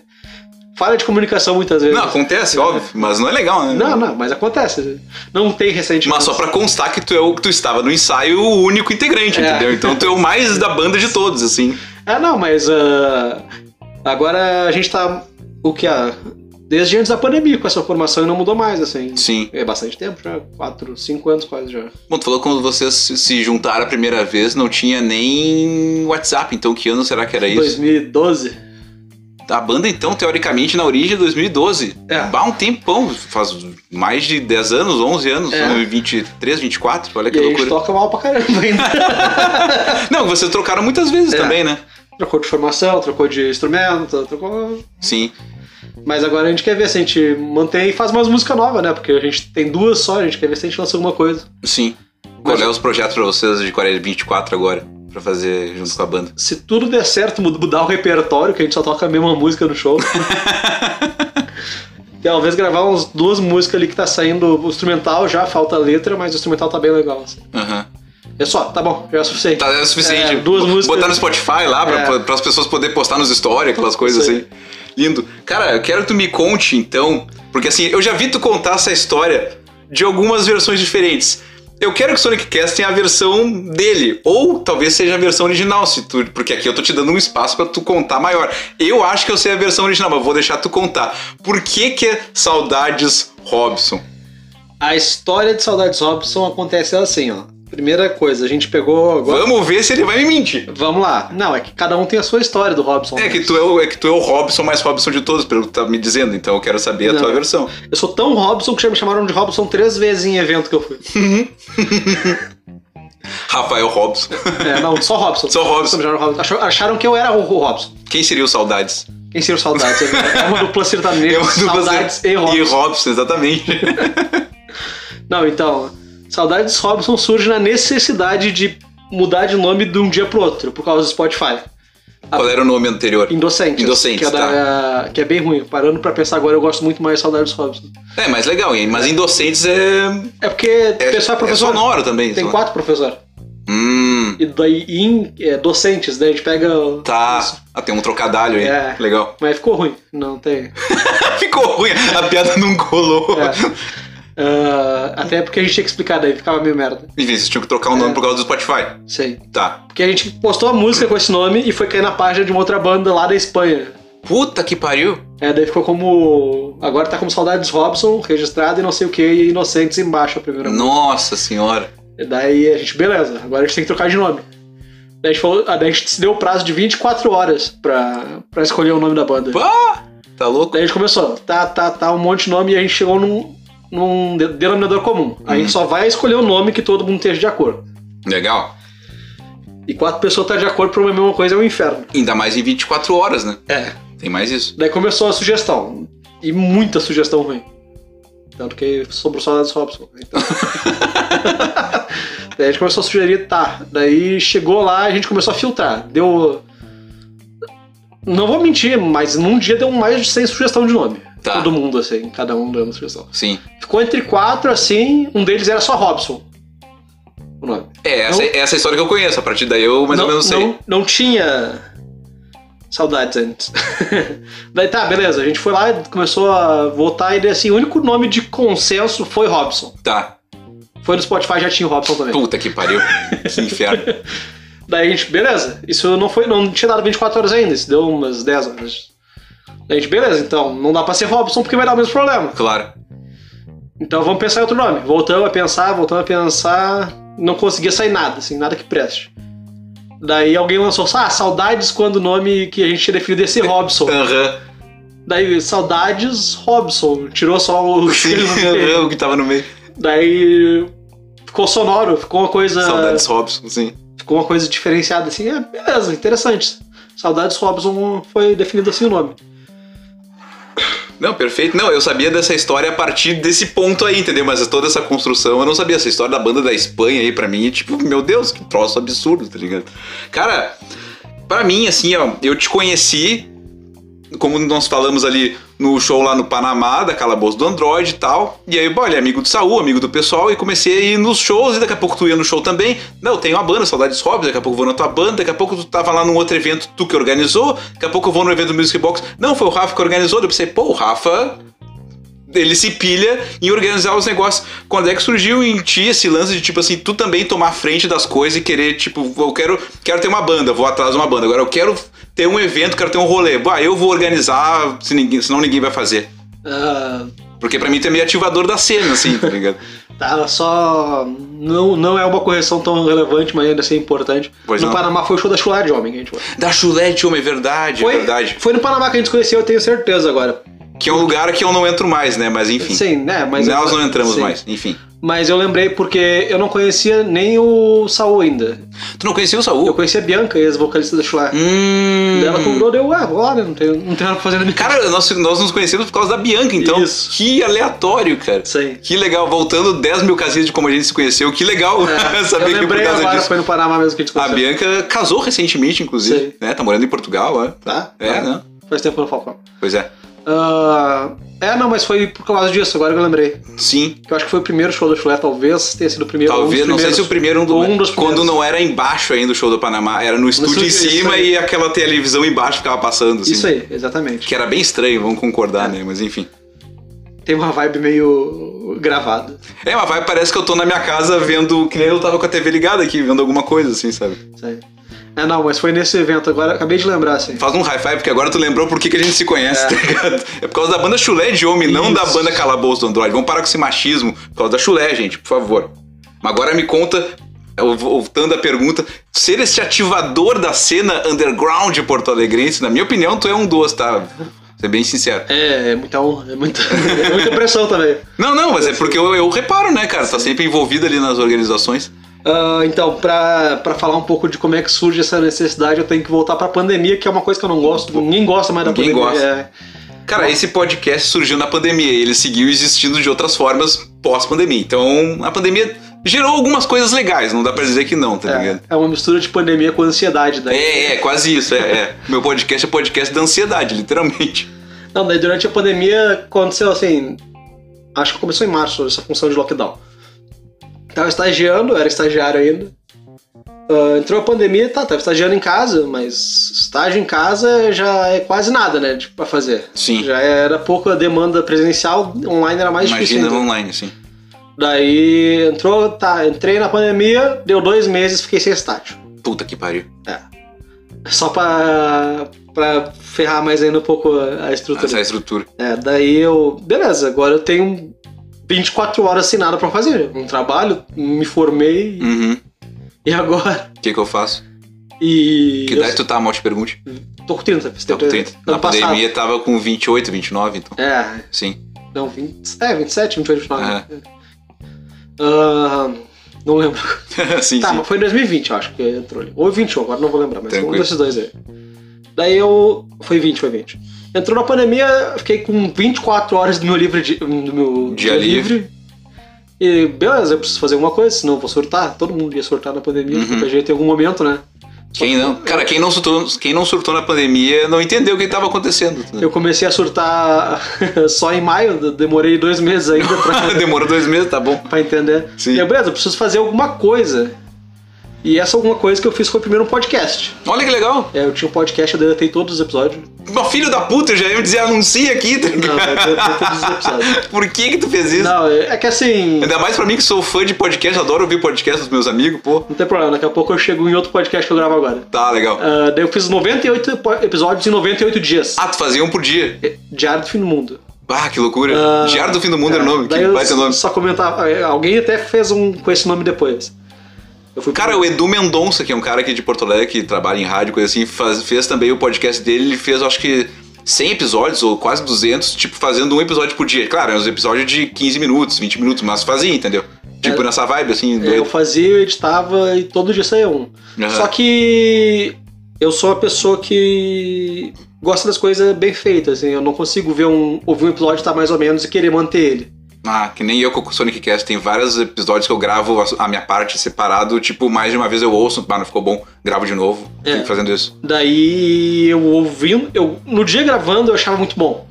Falha de comunicação muitas vezes. Não, acontece, óbvio, mas não é legal, né? Não, não, mas acontece. Não tem recentemente. Mas só pra constar que tu, é o, que tu estava no ensaio o único integrante, É. entendeu? Então tu é o mais da banda de todos, assim. É, não, mas ah, agora a gente tá. O que? Ah, desde antes da pandemia com essa formação e não mudou mais, assim. Sim. É bastante tempo já. Quatro, cinco anos quase já. Bom, tu falou quando vocês se- juntaram a primeira vez, não tinha nem WhatsApp, então que ano será que era isso? 2012. A banda, então, teoricamente, na origem é 2012. É. Bah, um tempão, faz mais de 10 anos, 11 anos, É. 23, 24, olha que E a gente loucura. toca mal pra caramba ainda. <laughs> Não, vocês trocaram muitas vezes É. também, né? trocou de formação, trocou de instrumento, trocou. Sim. Mas agora a gente quer ver se a gente mantém e faz umas músicas novas, né? Porque a gente tem duas só, a gente quer ver se a gente lança alguma coisa. Sim. Qual é os projetos pra vocês de 24 agora? Pra fazer junto com a banda? Se tudo der certo, mud- mudar o repertório, que a gente só toca a mesma música no show. <laughs> Talvez gravar uns duas músicas ali que tá saindo o instrumental, já falta a letra, mas o instrumental tá bem legal. assim. Aham. É só, tá bom, já é suficiente. Tá é o suficiente. É, duas músicas. Botar no Spotify lá pra, É. pra as pessoas poderem postar nos stories, aquelas coisas assim. Lindo. Cara, eu quero que tu me conte então, porque assim, eu já vi tu contar essa história de algumas versões diferentes. Eu quero que Sonic Cast tenha a versão dele, ou talvez seja a versão original, se tu, porque aqui eu tô te dando um espaço pra tu contar maior. Eu acho que eu sei a versão original, mas vou deixar tu contar. Por que que é Saudades Robson? A história de Saudades Robson acontece assim, ó. Primeira coisa, a gente pegou agora. Vamos ver se ele vai me mentir. Vamos lá. Não, é que cada um tem a sua história do Robson. É que, tu é, o, é que tu é o Robson mais Robson de todos, pelo que tu tá me dizendo, então eu quero saber a Não. tua versão. Eu sou tão Robson que já me chamaram de Robson três vezes em evento que eu fui. <laughs> Rafael Robson. É, não, só Robson. Só Robson. Robson. Acharam que eu era o Robson. Quem seria o Saudades? Quem seria o Saudades? <laughs> É uma dupla sertaneja. É uma dupla Saudades e Robson. E Robson, exatamente. Não, então, Saudades Robson surge na necessidade de mudar de nome de um dia pro outro, por causa do Spotify. Qual era o nome anterior? Indocentes. Indocentes, que é, da- que é bem ruim. Parando pra pensar agora, eu gosto muito mais de Saudades Robson. É, mais legal, hein? Mas Indocentes é. É porque É, pessoal é é professor. sonoro também. Tem só. quatro professores. Hum. E daí em é, docentes, daí a gente pega. Tá. isso. Ah, tem um trocadalho aí. É. Legal. Mas ficou ruim. Não tem. <laughs> Ficou ruim, a piada não colou. É. <laughs> Ah, até porque a gente tinha que explicar, daí ficava meio merda. Enfim, vocês tinham que trocar o nome É. por causa do Spotify. Sei. Tá. Porque a gente postou a música com esse nome e foi cair na página de uma outra banda lá da Espanha. Puta que pariu. É, daí ficou como. Agora tá como Saudades Robson, registrado e não sei o que, e Inocentes embaixo a primeira música. Nossa senhora. E daí a gente, beleza, agora a gente tem que trocar de nome. Daí a gente, falou, ah, daí a gente se deu o prazo de 24 horas pra, pra escolher o nome da banda. Pá! Tá louco? Daí a gente começou, tá, tá, tá, um monte de nome e a gente chegou num, num de- denominador comum. A Uhum. gente só vai escolher o nome que todo mundo esteja de acordo. Legal. E quatro pessoas estão de acordo pra uma mesma coisa é um inferno. Ainda mais em 24 horas, né? É. Tem mais isso. Daí começou a sugestão. E muita sugestão ruim. Tanto que sobrou só das Robson. Então... <laughs> daí a gente começou a sugerir, tá. Daí chegou lá a gente começou a filtrar. Deu. Não vou mentir, mas num dia deu mais de 100 sugestão de nome. Tá. Todo mundo, assim, cada um dando sugestão. Sim. Ficou entre quatro, assim, um deles era só Robson. O nome. É, essa, Não- essa é a história que eu conheço. A partir daí eu mais não, ou menos sei. Não, não tinha saudades antes. <laughs> Daí tá, beleza. A gente foi lá, começou a votar e daí, assim, o único nome de consenso foi Robson. Tá. Foi no Spotify, já tinha o Robson também. Puta que pariu. <laughs> que inferno. Daí a gente, beleza. Isso não foi, não tinha dado 24 horas ainda, isso deu umas 10 horas. A gente, beleza, então não dá pra ser Robson porque vai dar o mesmo problema. Claro. Então vamos pensar em outro nome. Voltamos a pensar, voltamos a pensar. Não conseguia sair nada, assim, nada que preste. Daí alguém lançou, ah, saudades quando o nome que a gente tinha definido ia ser Robson. <laughs> Aham. Daí, saudades Robson. Tirou só o. <laughs> Sim, o que tava no meio. Daí ficou sonoro, ficou uma coisa. Saudades Robson, sim. Ficou uma coisa diferenciada assim. É, beleza, interessante. Saudades Robson foi definido assim o nome. Não, perfeito. Não, eu sabia dessa história a partir desse ponto aí, entendeu? Mas toda essa construção eu não sabia. Essa história da banda da Espanha aí, pra mim, tipo, meu Deus, que troço absurdo, tá ligado? Cara, pra mim, assim, ó, eu te conheci, como nós falamos ali no show lá no Panamá, da Calabouço do Android e tal. E aí, ele é amigo do Saul, amigo do pessoal, e comecei a ir nos shows, e daqui a pouco tu ia no show também. Não, eu tenho uma banda, Saudades Hobbs, daqui a pouco eu vou na tua banda, daqui a pouco tu tava lá num outro evento, tu que organizou, daqui a pouco eu vou no evento do Music Box. Não, foi o Rafa que organizou, eu pensei, pô, o Rafa ele se pilha em organizar os negócios. Quando é que surgiu em ti esse lance de, tipo assim, tu também tomar frente das coisas e querer, tipo, eu quero, quero ter uma banda, vou atrás de uma banda. Agora eu quero ter um evento, quero ter um rolê. Bah, eu vou organizar, se ninguém, senão ninguém vai fazer. Ah, Porque pra mim tu é meio ativador da cena, assim, tá ligado? <laughs> tá, só. Não, não é uma correção tão relevante, mas ainda assim é importante. Pois no não. Panamá foi o show da Chulé de Homem que a gente foi. Da chulete, homem, é verdade, Foi, verdade. foi no Panamá que a gente conheceu, eu tenho certeza agora. Que é um lugar que eu não entro mais, né? Mas enfim. Sim, né? Mas Nós não entramos sim. mais, enfim. Mas eu lembrei porque eu não conhecia nem o Saul ainda. Tu não conhecia o Eu Saul? conhecia a Bianca, ex-vocalista da Chulé. Hum. Daí ela convidou, deu, ah, vou lá, né? Não tem, não tem nada pra fazer na minha Cara, nós, nós nos conhecemos por causa da Bianca, então. Isso. Que aleatório, cara. Sei. Que legal, voltando 10 mil casinhas de como a gente se conheceu, que legal É, <laughs> saber eu que por lembrei causa agora, disso. foi no Panamá mesmo que a gente A conheceu. Bianca casou recentemente, inclusive, Sei. né? Tá morando em Portugal. Tá? É, Tá. né? Faz tempo que eu não falo. Pois é. Ah, é, não, mas foi por causa disso, agora que eu lembrei. Sim. Que eu acho que foi o primeiro show da Chulé, talvez tenha sido o primeiro. um Talvez, dos não sei se o primeiro um do, um dos quando não era embaixo ainda o show do Panamá, era no estúdio em cima e aquela televisão embaixo ficava passando, assim. Isso aí, exatamente. Que era bem estranho, vamos concordar, né? Mas enfim. Tem uma vibe meio gravada. É, mas vai, parece que eu tô na minha casa vendo, que nem eu tava com a TV ligada aqui, vendo alguma coisa, assim, sabe? Isso aí. É, não, mas foi nesse evento agora, acabei de lembrar, assim. Faz um high five, porque agora tu lembrou por que, que a gente se conhece, É. tá ligado? É por causa da banda Chulé de Homem, não da Isso. banda Calabouço do Android. Vamos parar com esse machismo por causa da Chulé, gente, por favor. Mas agora me conta, voltando à pergunta, ser esse ativador da cena underground porto-alegrense, na minha opinião, tu é um dos, tá? Ser bem sincero. É, é muita honra, é muita, <laughs> é muita pressão também. Não, não, mas é porque eu, eu reparo, né, cara? Tá sempre envolvido ali nas organizações. Ah, então, pra, pra falar um pouco de como é que surge essa necessidade, eu tenho que voltar pra pandemia, que é uma coisa que eu não gosto. Ninguém gosta mais da Ninguém pandemia. gosta. É, Cara, esse podcast surgiu na pandemia e ele seguiu existindo de outras formas pós-pandemia. Então, a pandemia gerou algumas coisas legais, não dá pra dizer que não, tá É, ligado? é uma mistura de pandemia com ansiedade. Daí. É, é, quase isso, é, é. Meu podcast é podcast da ansiedade, literalmente. Não, daí durante a pandemia aconteceu assim. Acho que começou em março essa função de lockdown. Tava estagiando, era estagiário ainda. Ah, entrou a pandemia, tá, tava estagiando em casa, mas estágio em casa já é quase nada, né? Tipo, pra fazer. Sim. Já era pouca demanda presencial, online era mais Imagina difícil. ainda. online, assim. Daí entrou, tá, entrei na pandemia, deu dois meses, fiquei sem estágio. Puta que pariu. Só pra, pra ferrar mais ainda um pouco a a estrutura. Essa estrutura. É, daí eu. Beleza, agora eu tenho 24 horas sem nada pra fazer. Um trabalho, me formei Uhum. e agora. O que que eu faço? E. Que eu idade tu tá, mal te pergunte? tô com 30, fiz Tô com 30. Na passado. pandemia tava com 28, 29, então. É, Sim. não, 20, é, 27, 28, 29. Aham. Ah, não lembro. sim, Tá, sim. mas foi em 2020, eu acho que entrou ali. Ou 21, agora não vou lembrar, mas Tranquilo. um desses dois aí. Daí eu. Foi 20, foi 20. Entrou na pandemia, fiquei com 24 horas do meu livre di- do meu Dia livre. E beleza, eu preciso fazer alguma coisa, senão eu vou surtar. Todo mundo ia surtar na pandemia, Uhum. de qualquer jeito em algum momento, né? Quem não, cara, quem não, surtou, quem não surtou na pandemia não entendeu o que tava acontecendo. Eu comecei a surtar <laughs> só em maio, demorei dois meses ainda pra, <laughs> Demorou dois meses, tá bom. <laughs> pra entender. Sim. E eu, beleza, eu preciso fazer alguma coisa. E essa alguma coisa que eu fiz foi primeiro um podcast. Olha que legal. É, eu tinha um podcast, eu deletei todos os episódios. Meu filho da puta, eu já ia me dizer anuncia aqui, tá Não, eu deletei todos os episódios. <laughs> Por que que tu fez isso? Não, é é que assim. Ainda mais pra mim que sou fã de podcast, adoro ouvir podcast dos meus amigos, pô. Não tem problema, daqui a pouco eu chego em outro podcast que eu gravo agora. Tá, legal. Ah, daí eu fiz 98 po- episódios em 98 dias. Ah, tu fazia um por dia. Diário do fim do mundo. Ah, que loucura. Ah, Diário do Fim do Mundo era o nome, Daí que vai ter nome. só comentava. é, Alguém até fez um com esse nome depois. Eu Cara, o Edu Mendonça, que é um cara aqui de Porto Alegre que trabalha em rádio, coisa assim, faz- fez também o podcast dele. Ele fez, acho que, 100 episódios ou quase 200, tipo, fazendo um episódio por dia. Claro, é uns episódios de 15 minutos, 20 minutos, mas fazia, entendeu? Tipo, É. nessa vibe, assim, É, eu doido. fazia, eu editava e todo dia saía um. Aham. Só que eu sou uma pessoa que gosta das coisas bem feitas, assim, eu não consigo ver um, ouvir um episódio tá mais ou menos e querer manter ele. Ah, que nem eu com o Sonic Cast, tem vários episódios que eu gravo a- minha parte separado, tipo, mais de uma vez eu ouço, ah, não ficou bom, gravo de novo, É. fico fazendo isso. Daí eu ouvindo, eu no dia gravando eu achava muito bom.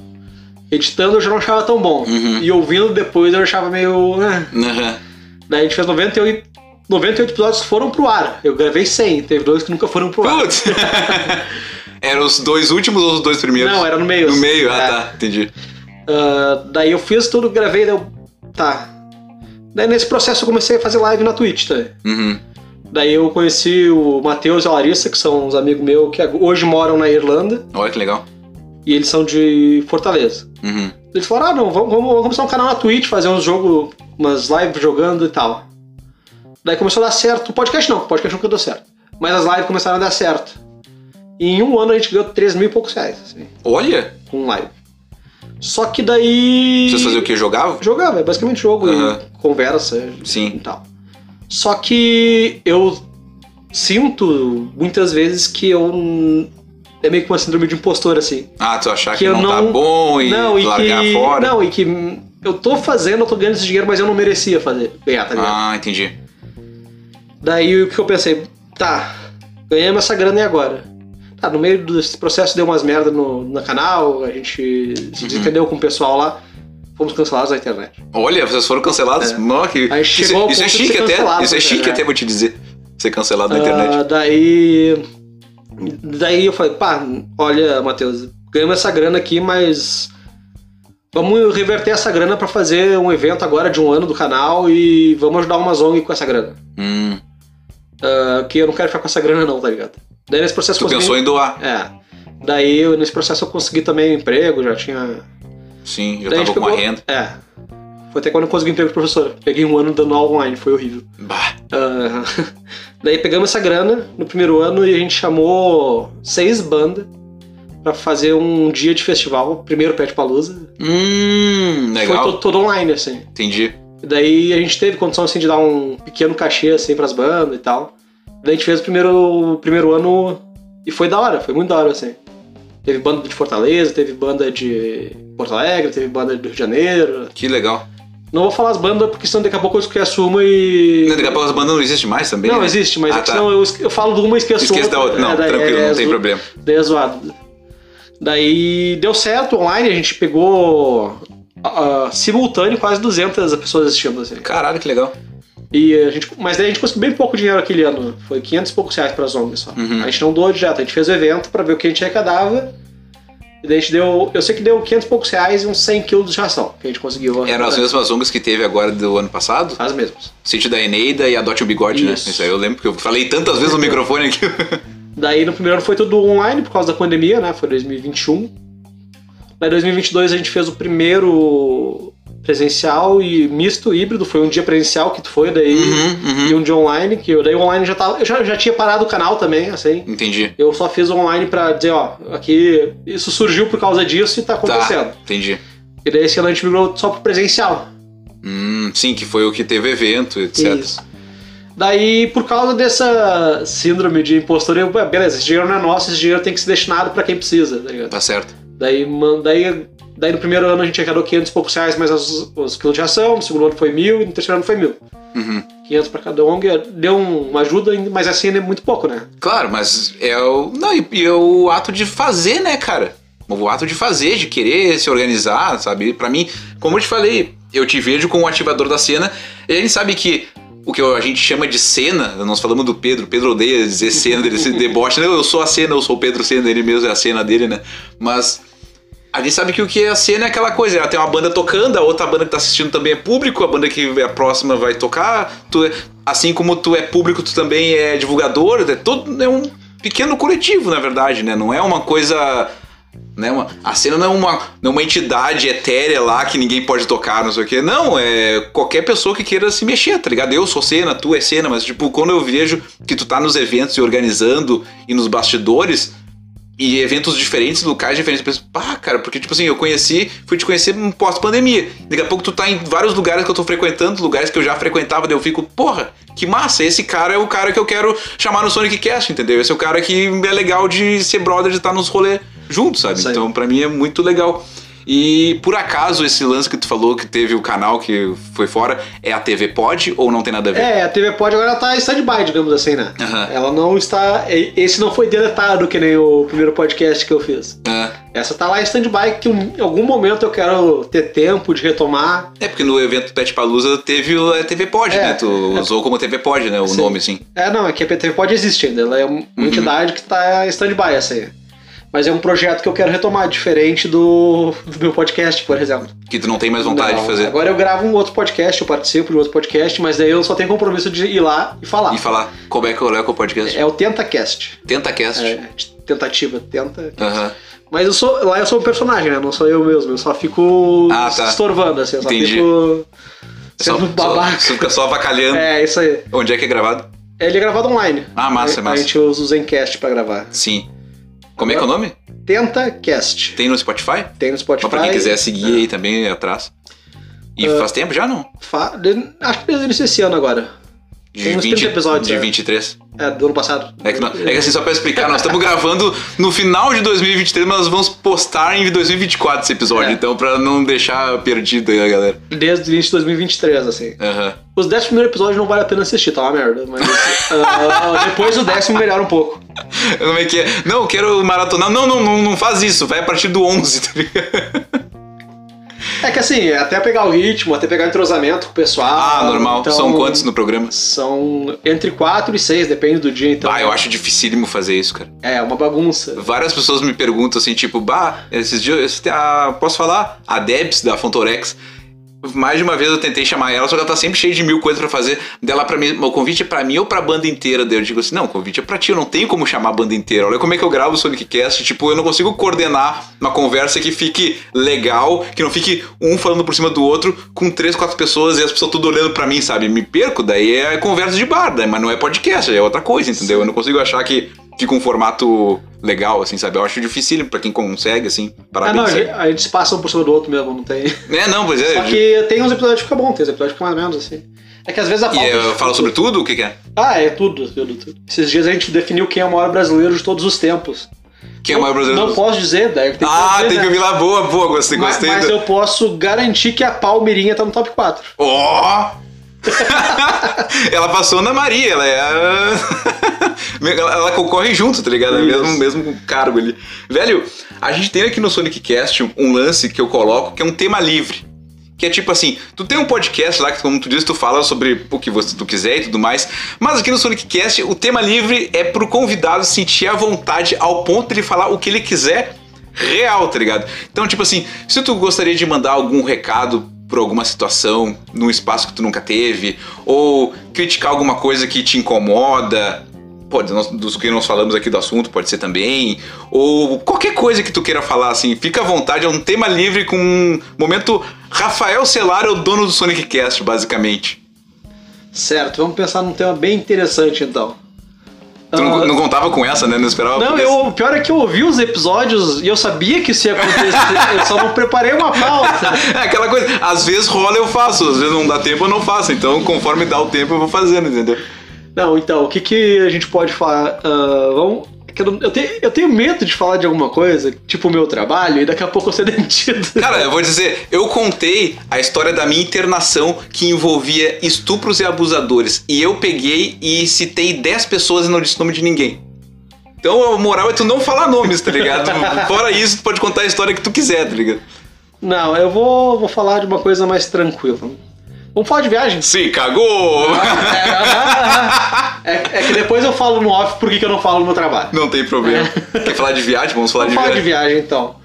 Editando eu já não achava tão bom. Uhum. E ouvindo depois eu achava meio. Aham. Daí a gente fez 98, 98 episódios que foram pro ar. Eu gravei 100, teve dois que nunca foram pro ar. Putz! <laughs> Eram os dois últimos ou os dois primeiros? Não, era no meio. No meio, ah É. tá, entendi. Ah, daí eu fiz tudo, gravei, daí eu. Tá. Daí nesse processo eu comecei a fazer live na Twitch também. Uhum. Daí eu conheci o Matheus e a Larissa, que são uns amigos meus que hoje moram na Irlanda. Olha que legal. E eles são de Fortaleza. Uhum. Eles falaram, ah não, vamos, vamos, vamos começar um canal na Twitch, fazer uns jogos, umas lives jogando e tal. Daí começou a dar certo. O podcast não, o podcast nunca deu certo. Mas as lives começaram a dar certo. E em um ano a gente ganhou 3 mil e poucos reais, assim, Olha! com live. Só que daí. Vocês faziam o que? Jogavam? Jogava, é basicamente jogo Aham. e conversa Sim. e tal. Só que eu sinto muitas vezes que eu. É meio que uma síndrome de impostor, assim. Ah, tu achar que, Que eu não, tá não- bom e não, e largar que. fora? Não, e que eu tô fazendo, eu tô ganhando esse dinheiro, mas eu não merecia fazer, ganhar, tá ligado? Ah, entendi. Daí o que eu pensei, tá, ganhamos essa grana e agora? Tá, no meio desse processo deu umas merda no, no canal, a gente se Uhum. desentendeu com o pessoal lá, fomos cancelados na internet. Olha, vocês foram cancelados. É. Nó, que... Isso, isso é chique até. Isso é na chique internet. até, vou te dizer. Ser cancelado na Ah, internet. daí. Daí eu falei, pá, olha, Matheus, ganhamos essa grana aqui, mas. Vamos reverter essa grana pra fazer um evento agora de um ano do canal e vamos ajudar uma ONG com essa grana. Hum, Ah, que eu não quero ficar com essa grana, não, tá ligado? Daí nesse processo tu consegui- pensou em doar. É. Daí eu- nesse processo eu consegui também um emprego, já tinha. Sim, já Daí tava com uma renda. É. Foi até quando eu consegui emprego de professora. Peguei um ano dando aula online, foi horrível. Bah. Ah, <laughs> daí pegamos essa grana no primeiro ano e a gente chamou seis bandas pra fazer um dia de festival, primeiro Pet Palusa. Hum, Foi legal. todo, todo online, assim. Entendi. E daí a gente teve condição assim de dar um pequeno cachê assim pras bandas e tal. Daí a gente fez o primeiro, o primeiro ano e foi da hora, foi muito da hora assim. Teve banda de Fortaleza, teve banda de Porto Alegre, teve banda do Rio de Janeiro. Que legal. Não vou falar as bandas, porque senão daqui a pouco eu esqueço uma e. Daqui a pouco as bandas não existem mais também? Não, né? existe, mas Ah, é tá. senão eu, eu falo de uma e esqueço Esquece da outra. Não, É, daí tranquilo, é não tem problema. Daí é zoado. Daí deu certo online, a gente pegou ah, simultâneo quase 200 pessoas assistindo. Assim. Caralho, que legal. E a gente, mas daí a gente conseguiu bem pouco dinheiro aquele ano. Foi 500 e poucos reais para as ONGs só. Uhum. A gente não doou direto, a gente fez o evento para ver o que a gente arrecadava. E daí a gente deu. Eu sei que deu 500 e poucos reais e uns 100 quilos de ração que a gente conseguiu. Eram as arrecadar. mesmas ONGs que teve agora do ano passado? As mesmas. Sítio da Eneida e Adote um Bigode, né? Isso. Isso aí eu lembro, porque eu falei tantas vezes no <laughs> microfone aqui. Daí no primeiro ano foi tudo online por causa da pandemia, né? Foi 2021. Daí em 2022 a gente fez o primeiro presencial e misto, híbrido. Foi um dia presencial que tu foi, daí. Uhum, E um dia online, que eu daí online já tava. Eu já, já tinha parado o canal também, assim. Entendi. Eu só fiz online pra dizer, ó, aqui isso surgiu por causa disso e tá acontecendo. Tá, entendi. E daí esse ano a gente migrou só pro presencial. Hum, sim, que foi o que teve evento, etc. Isso. Daí, por causa dessa síndrome de impostor, eu, "Ué, beleza, esse dinheiro não é nosso, esse dinheiro tem que ser destinado pra quem precisa, tá ligado? Tá certo. Daí, daí, daí no primeiro ano a gente arrecadou 500 e poucos reais mais os, os quilos de ração, no segundo ano foi mil e no terceiro ano foi mil. Uhum. 500 pra cada ONG deu um- uma ajuda, mas assim é muito pouco, né? Claro, mas é o. Não, e, é o ato de fazer, né, cara? O ato de fazer, de querer se organizar, sabe? Pra mim, como eu te falei, eu te vejo como um ativador da cena. E a gente sabe que o que a gente chama de cena, nós falamos do Pedro, o Pedro odeia dizer cena, dele se deboche. Não, eu sou a cena, eu sou o Pedro Cena, ele mesmo é a cena dele, né? Mas a gente sabe que o que é a cena é aquela coisa, ela tem uma banda tocando, a outra banda que tá assistindo também é público, a banda que é a próxima vai tocar, tu assim como tu é público, tu também é divulgador, é todo é um pequeno coletivo, na verdade, né? Não é uma coisa né, uma, a cena não é, uma, não é uma entidade etérea lá que ninguém pode tocar, não sei o quê. Não, é qualquer pessoa que queira se mexer, tá ligado? Eu sou cena, tu é cena, mas tipo, quando eu vejo que tu tá nos eventos e organizando e nos bastidores, e eventos diferentes, locais diferentes. Eu penso, pá, cara, porque, tipo assim, eu conheci, fui te conhecer pós-pandemia. Daqui a pouco tu tá em vários lugares que eu tô frequentando, lugares que eu já frequentava, daí eu fico, porra, que massa, esse cara é o cara que eu quero chamar no Sonic Cast, entendeu? Esse é o cara que é legal de ser brother, de estar nos rolê juntos, sabe? Então, pra mim é muito legal. E por acaso esse lance que tu falou que teve o canal que foi fora é a TV Pod ou não tem nada a ver? É, a TV Pod agora tá em stand-by, digamos assim, né? Ela não está. Esse não foi deletado que nem o primeiro podcast que eu fiz. Ah, Essa tá lá em stand-by que em algum momento eu quero ter tempo de retomar. É, porque no evento Pet Palusa teve a TV Pod, É, né? Tu é. usou como TV Pod, né? O Sim. nome, assim. É, não, é que a TV Pod existe ainda. Ela é uma Uhum. entidade que tá em stand-by, essa aí. Mas é um projeto que eu quero retomar, diferente do, do meu podcast, por exemplo. Que tu não tem mais vontade Não, de fazer. Agora eu gravo um outro podcast, eu participo de outro podcast, mas daí eu só tenho compromisso de ir lá e falar. E falar como é que eu levo o podcast. É o TentaCast. TentaCast. É, tentativa, tenta. Aham. Mas eu sou, lá eu sou um personagem, né? Não sou eu mesmo. Eu só fico Ah, tá. estorvando, assim. Eu só Entendi. fico Só, sendo só, babaca. você fica só avacalhando. É, isso aí. Onde é que é gravado? Ele é gravado online. Ah, massa, a, massa. A gente usa o Zencast pra gravar. Sim. Como é que é o nome? TentaCast. Tem no Spotify? Tem no Spotify. Só pra quem quiser seguir aí também atrás. E Ah. faz tempo já, não? Fa- Acho que desde desse ano agora. De Tem uns 30 episódios, De é. 23. É, do ano passado. É que, não- é que assim, só pra explicar, nós estamos gravando no final de 2023, mas nós vamos postar em 2024 esse episódio, É. então pra não deixar perdido aí a galera. Desde o início de 2023, assim. Aham. Os 10 primeiros episódios não vale a pena assistir, tá uma merda. Mas <laughs> ah, depois o décimo melhora um pouco. Como é que é? Não, quero maratonar. Não, não, não, não faz isso. Vai a partir do 11, tá ligado? É que assim, até pegar o ritmo, até pegar o entrosamento com o pessoal. Ah, normal. então, São quantos no programa? São entre 4 e 6, depende do dia, então. Ah, eu acho dificílimo fazer isso, cara. É, uma bagunça. Várias pessoas me perguntam assim, tipo, bah, esses dias, esse- a- posso falar? A Debs da Fontorex. Mais de uma vez eu tentei chamar ela, só que ela tá sempre cheia de mil coisas pra fazer. Dela pra mim, o convite é pra mim ou pra banda inteira. Daí eu digo assim: não, o convite é pra ti, eu não tenho como chamar a banda inteira. Olha como é que eu gravo o Sonic Cast. Tipo, eu não consigo coordenar uma conversa que fique legal, que não fique um falando por cima do outro com três, quatro pessoas e as pessoas tudo olhando pra mim, sabe? Me perco, daí é conversa de bar, daí, mas não é podcast, é outra coisa, entendeu? Eu não consigo achar que fica um formato legal, assim, sabe? Eu acho difícil pra quem consegue, assim. Ah, Parabéns. não, a gente, a gente se passa um por cima do outro mesmo, não tem. É, não, pois é. Só que tem uns episódios que fica bom, tem uns episódios que fica mais ou menos assim. É que às vezes a E pauta. eu falo sobre tudo? O que, que é? Ah, é tudo, tudo, tudo. Esses dias a gente definiu quem é o maior brasileiro de todos os tempos. Quem é o maior brasileiro? Não dos- posso dizer, deve ter que Ah, tem né? que ouvir lá. Boa, boa, gostei, Mas, gostei. mas do- eu posso garantir que a Palmeirinha tá no top 4. Ó! <laughs> ela passou na Maria, ela é. a- <laughs> ela, concorre junto, tá ligado? É mesmo, mesmo cargo ali. Velho, a gente tem aqui no Sonic Cast um lance que eu coloco que é um tema livre. Que é tipo assim, tu tem um podcast lá que, como tu disse, tu fala sobre o que você, tu quiser e tudo mais. Mas aqui no Sonic Cast, o tema livre é pro convidado sentir a vontade ao ponto de ele falar o que ele quiser real, tá ligado? Então, tipo assim, se tu gostaria de mandar algum recado por alguma situação num espaço que tu nunca teve, ou criticar alguma coisa que te incomoda, pode nós- dos que nós falamos aqui do assunto, pode ser também, ou qualquer coisa que tu queira falar, assim, fica à vontade, é um tema livre com um momento Rafael Celar é o dono do Sonic Cast, basicamente. Certo, vamos pensar num tema bem interessante então. Tu não, não contava com essa, né? Não esperava Não, eu, o pior é que eu ouvi os episódios e eu sabia que isso ia acontecer, <laughs> eu só não preparei uma pauta. É aquela coisa, às vezes rola eu faço, às vezes não dá tempo eu não faço, então conforme dá o tempo eu vou fazendo, entendeu? Não, então, o que, que a gente pode falar? Ah, vamos. Que Eu, não- eu tenho, eu tenho medo de falar de alguma coisa, tipo o meu trabalho, e daqui a pouco eu ser <laughs> demitido. Cara, eu vou dizer, eu contei a história da minha internação que envolvia estupros e abusadores. E eu peguei e citei 10 pessoas e não disse nome de ninguém. Então a moral é tu não falar nomes, tá ligado? <laughs> Fora isso, tu pode contar a história que tu quiser, tá ligado? Não, eu vou, vou falar de uma coisa mais tranquila. Vamos falar de viagem? Se cagou! É, é- é que depois eu falo no off por que que eu não falo no meu trabalho. Não tem problema. <laughs> Quer falar de viagem? Vamos falar Vamos de falar de viagem. viagem então.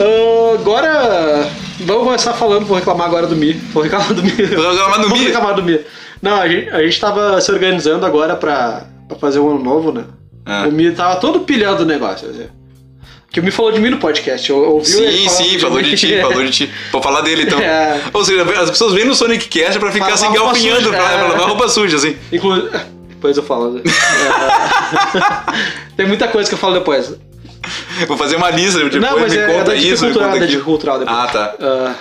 Ah, agora. Vamos começar falando, vou reclamar agora do Mi. Vou reclamar do Mi. Vou reclamar do Mi? reclamar do Mi. Não, a gente, a gente tava se organizando agora pra, pra fazer um ano novo, né? Ah. O Mi tava todo pilhando o negócio. assim. Que o Mi falou de mim no podcast. Eu, ouviu ele Sim, falando sim, falou de ti, <laughs> falou de ti. Vou falar dele então. É. Ou seja, as pessoas vêm no Sonic Cast pra ficar Pra roupa engalfinhando, suja, pra, é. pra lavar roupa suja, assim. Inclu... Depois eu falo. né? É. <laughs> Tem muita coisa que eu falo depois. Vou fazer uma lista depois, não, mas me é, é conta da dica isso, me cultural, conta da aquilo. dica cultural depois. Ah, tá. Ah,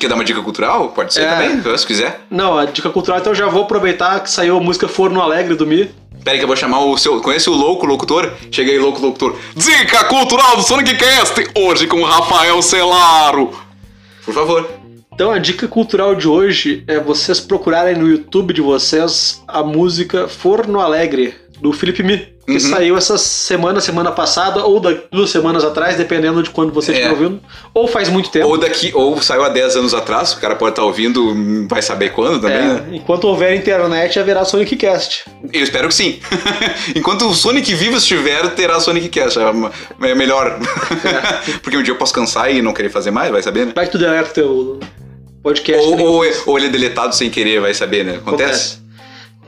Quer dar uma dica cultural? Pode ser É. também, se quiser. não, a dica cultural, então eu já vou aproveitar que saiu a música Forno Alegre do Mi. Pera aí que eu vou chamar o seu... Conhece o Louco Locutor? Chega aí, Louco Locutor. Dica cultural do Sonic Cast, hoje com Rafael Celaro. Por favor. Então a dica cultural de hoje é vocês procurarem no YouTube de vocês a música Forno Alegre, do Felipe Mi, que Uhum. saiu essa semana, semana passada, ou da, duas semanas atrás, dependendo de quando você É. estiver ouvindo, ou faz muito tempo. Ou daqui, ou saiu há 10 anos atrás, o cara pode estar ouvindo, hum, vai saber quando também, É, né? enquanto houver internet, haverá Sonic Cast. Eu espero que sim. <laughs> Enquanto o Sonic vivo estiver, terá Sonic Cast. É É melhor. <laughs> Porque um dia eu posso cansar e não querer fazer mais, vai saber, né? Vai que tu deleta o teu podcast. Ou, ou, ou ele é deletado sem querer, vai saber, né? Acontece.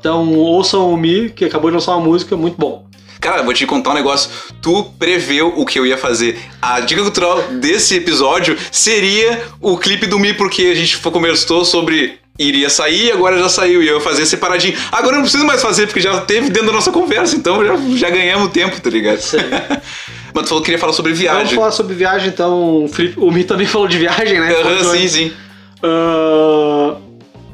Então ouçam o Mi, que acabou de lançar uma música muito bom. Cara, eu vou te contar um negócio. Tu preveu o que eu ia fazer. A dica cultural desse episódio seria o clipe do Mi, porque a gente conversou sobre iria sair, agora já saiu e eu ia fazer separadinho. Agora eu não preciso mais fazer, porque já teve dentro da nossa conversa, então já, já ganhamos tempo, tá ligado? Sim. <laughs> Mas tu falou que queria falar sobre Vamos viagem. falar sobre viagem, então. O, Felipe- o Mi também falou de viagem, né? Aham, de- sim, sim. Ah,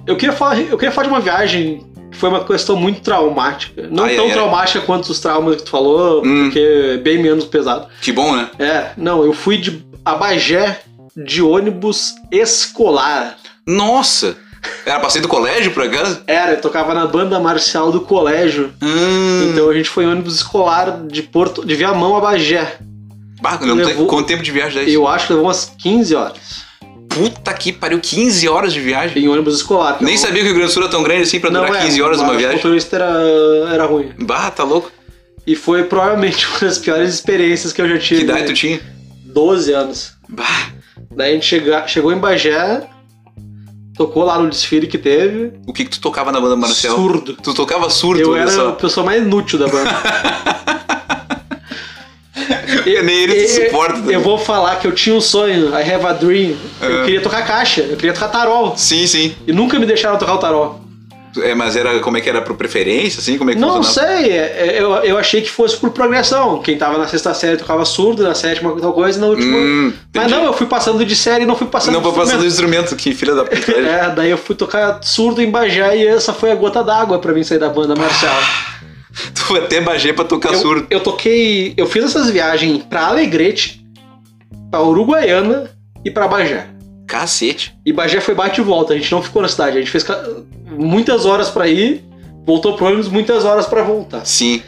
eu, queria falar, eu queria falar de uma viagem foi uma questão muito traumática. Não Ai, tão ai, ai. traumática quanto os traumas que tu falou, Hum. porque é bem menos pesado. Que bom, né? É, não, eu fui de a Bagé de ônibus escolar. Nossa! Era passeio do colégio, por acaso? Era, eu tocava na banda marcial do colégio. Hum. Então a gente foi em ônibus escolar de Porto, de Viamão a Bagé. Bah, não tem- levou- Quanto tempo de viagem é isso? Eu acho que levou umas 15 horas Puta que pariu, 15 horas de viagem. em ônibus escolar. Nem Então, sabia que o Rio Grande do Sul era tão grande assim pra não durar é, 15 horas mas uma O viagem. motorista era, era ruim. Bah, tá louco. E foi provavelmente <laughs> uma das piores experiências que eu já Que tive. idade tu tinha? 12 anos. Bah, Daí a gente chega, chegou em Bagé, tocou lá no desfile que teve. o que que tu tocava na banda Marcel? Surdo. Tu tocava surdo, Eu era a só. pessoa mais inútil da banda. <laughs> E nem ele se suporta. também. Eu vou falar que eu tinha um sonho, I have a dream. Eu É. queria tocar caixa, eu queria tocar tarol. Sim, sim. E nunca me deixaram tocar o tarol. É, mas era como é que era por preferência, assim? Como é que Não funcionava? sei, é- é- eu, eu achei que fosse por progressão. Quem tava na sexta série tocava surdo, na sétima tal coisa, e na última. Hum, Mas não, eu fui passando de série e não fui passando Não vou passando instrumento. instrumento, que filha da puta. <laughs> É, daí eu fui tocar surdo em Bagé e essa foi a gota d'água pra mim sair da banda marcial. <laughs> <laughs> Tu foi até Bagé pra tocar Eu, surdo. eu toquei. Eu fiz essas viagens pra Alegrete, pra Uruguaiana e pra Bagé. Cacete. E Bagé foi bate e volta, a gente não ficou na cidade, a gente fez muitas horas pra ir, voltou pro ônibus, muitas horas pra voltar. Sim.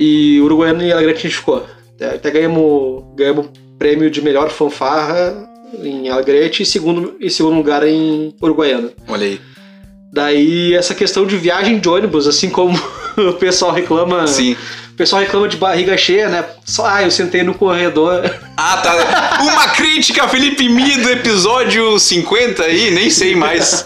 E Uruguaiana e Alegrete a gente ficou. Até, até ganhamos, ganhamos prêmio de melhor fanfarra em Alegrete e segundo, e segundo lugar em Uruguaiana. Olha aí. Daí essa questão de viagem de ônibus, assim como <laughs> o pessoal reclama. Sim. O pessoal reclama de barriga cheia, né? Só, ah, eu sentei no corredor. <laughs> Ah, tá. Uma crítica Felipe Mi do episódio 50 aí, nem sei mais.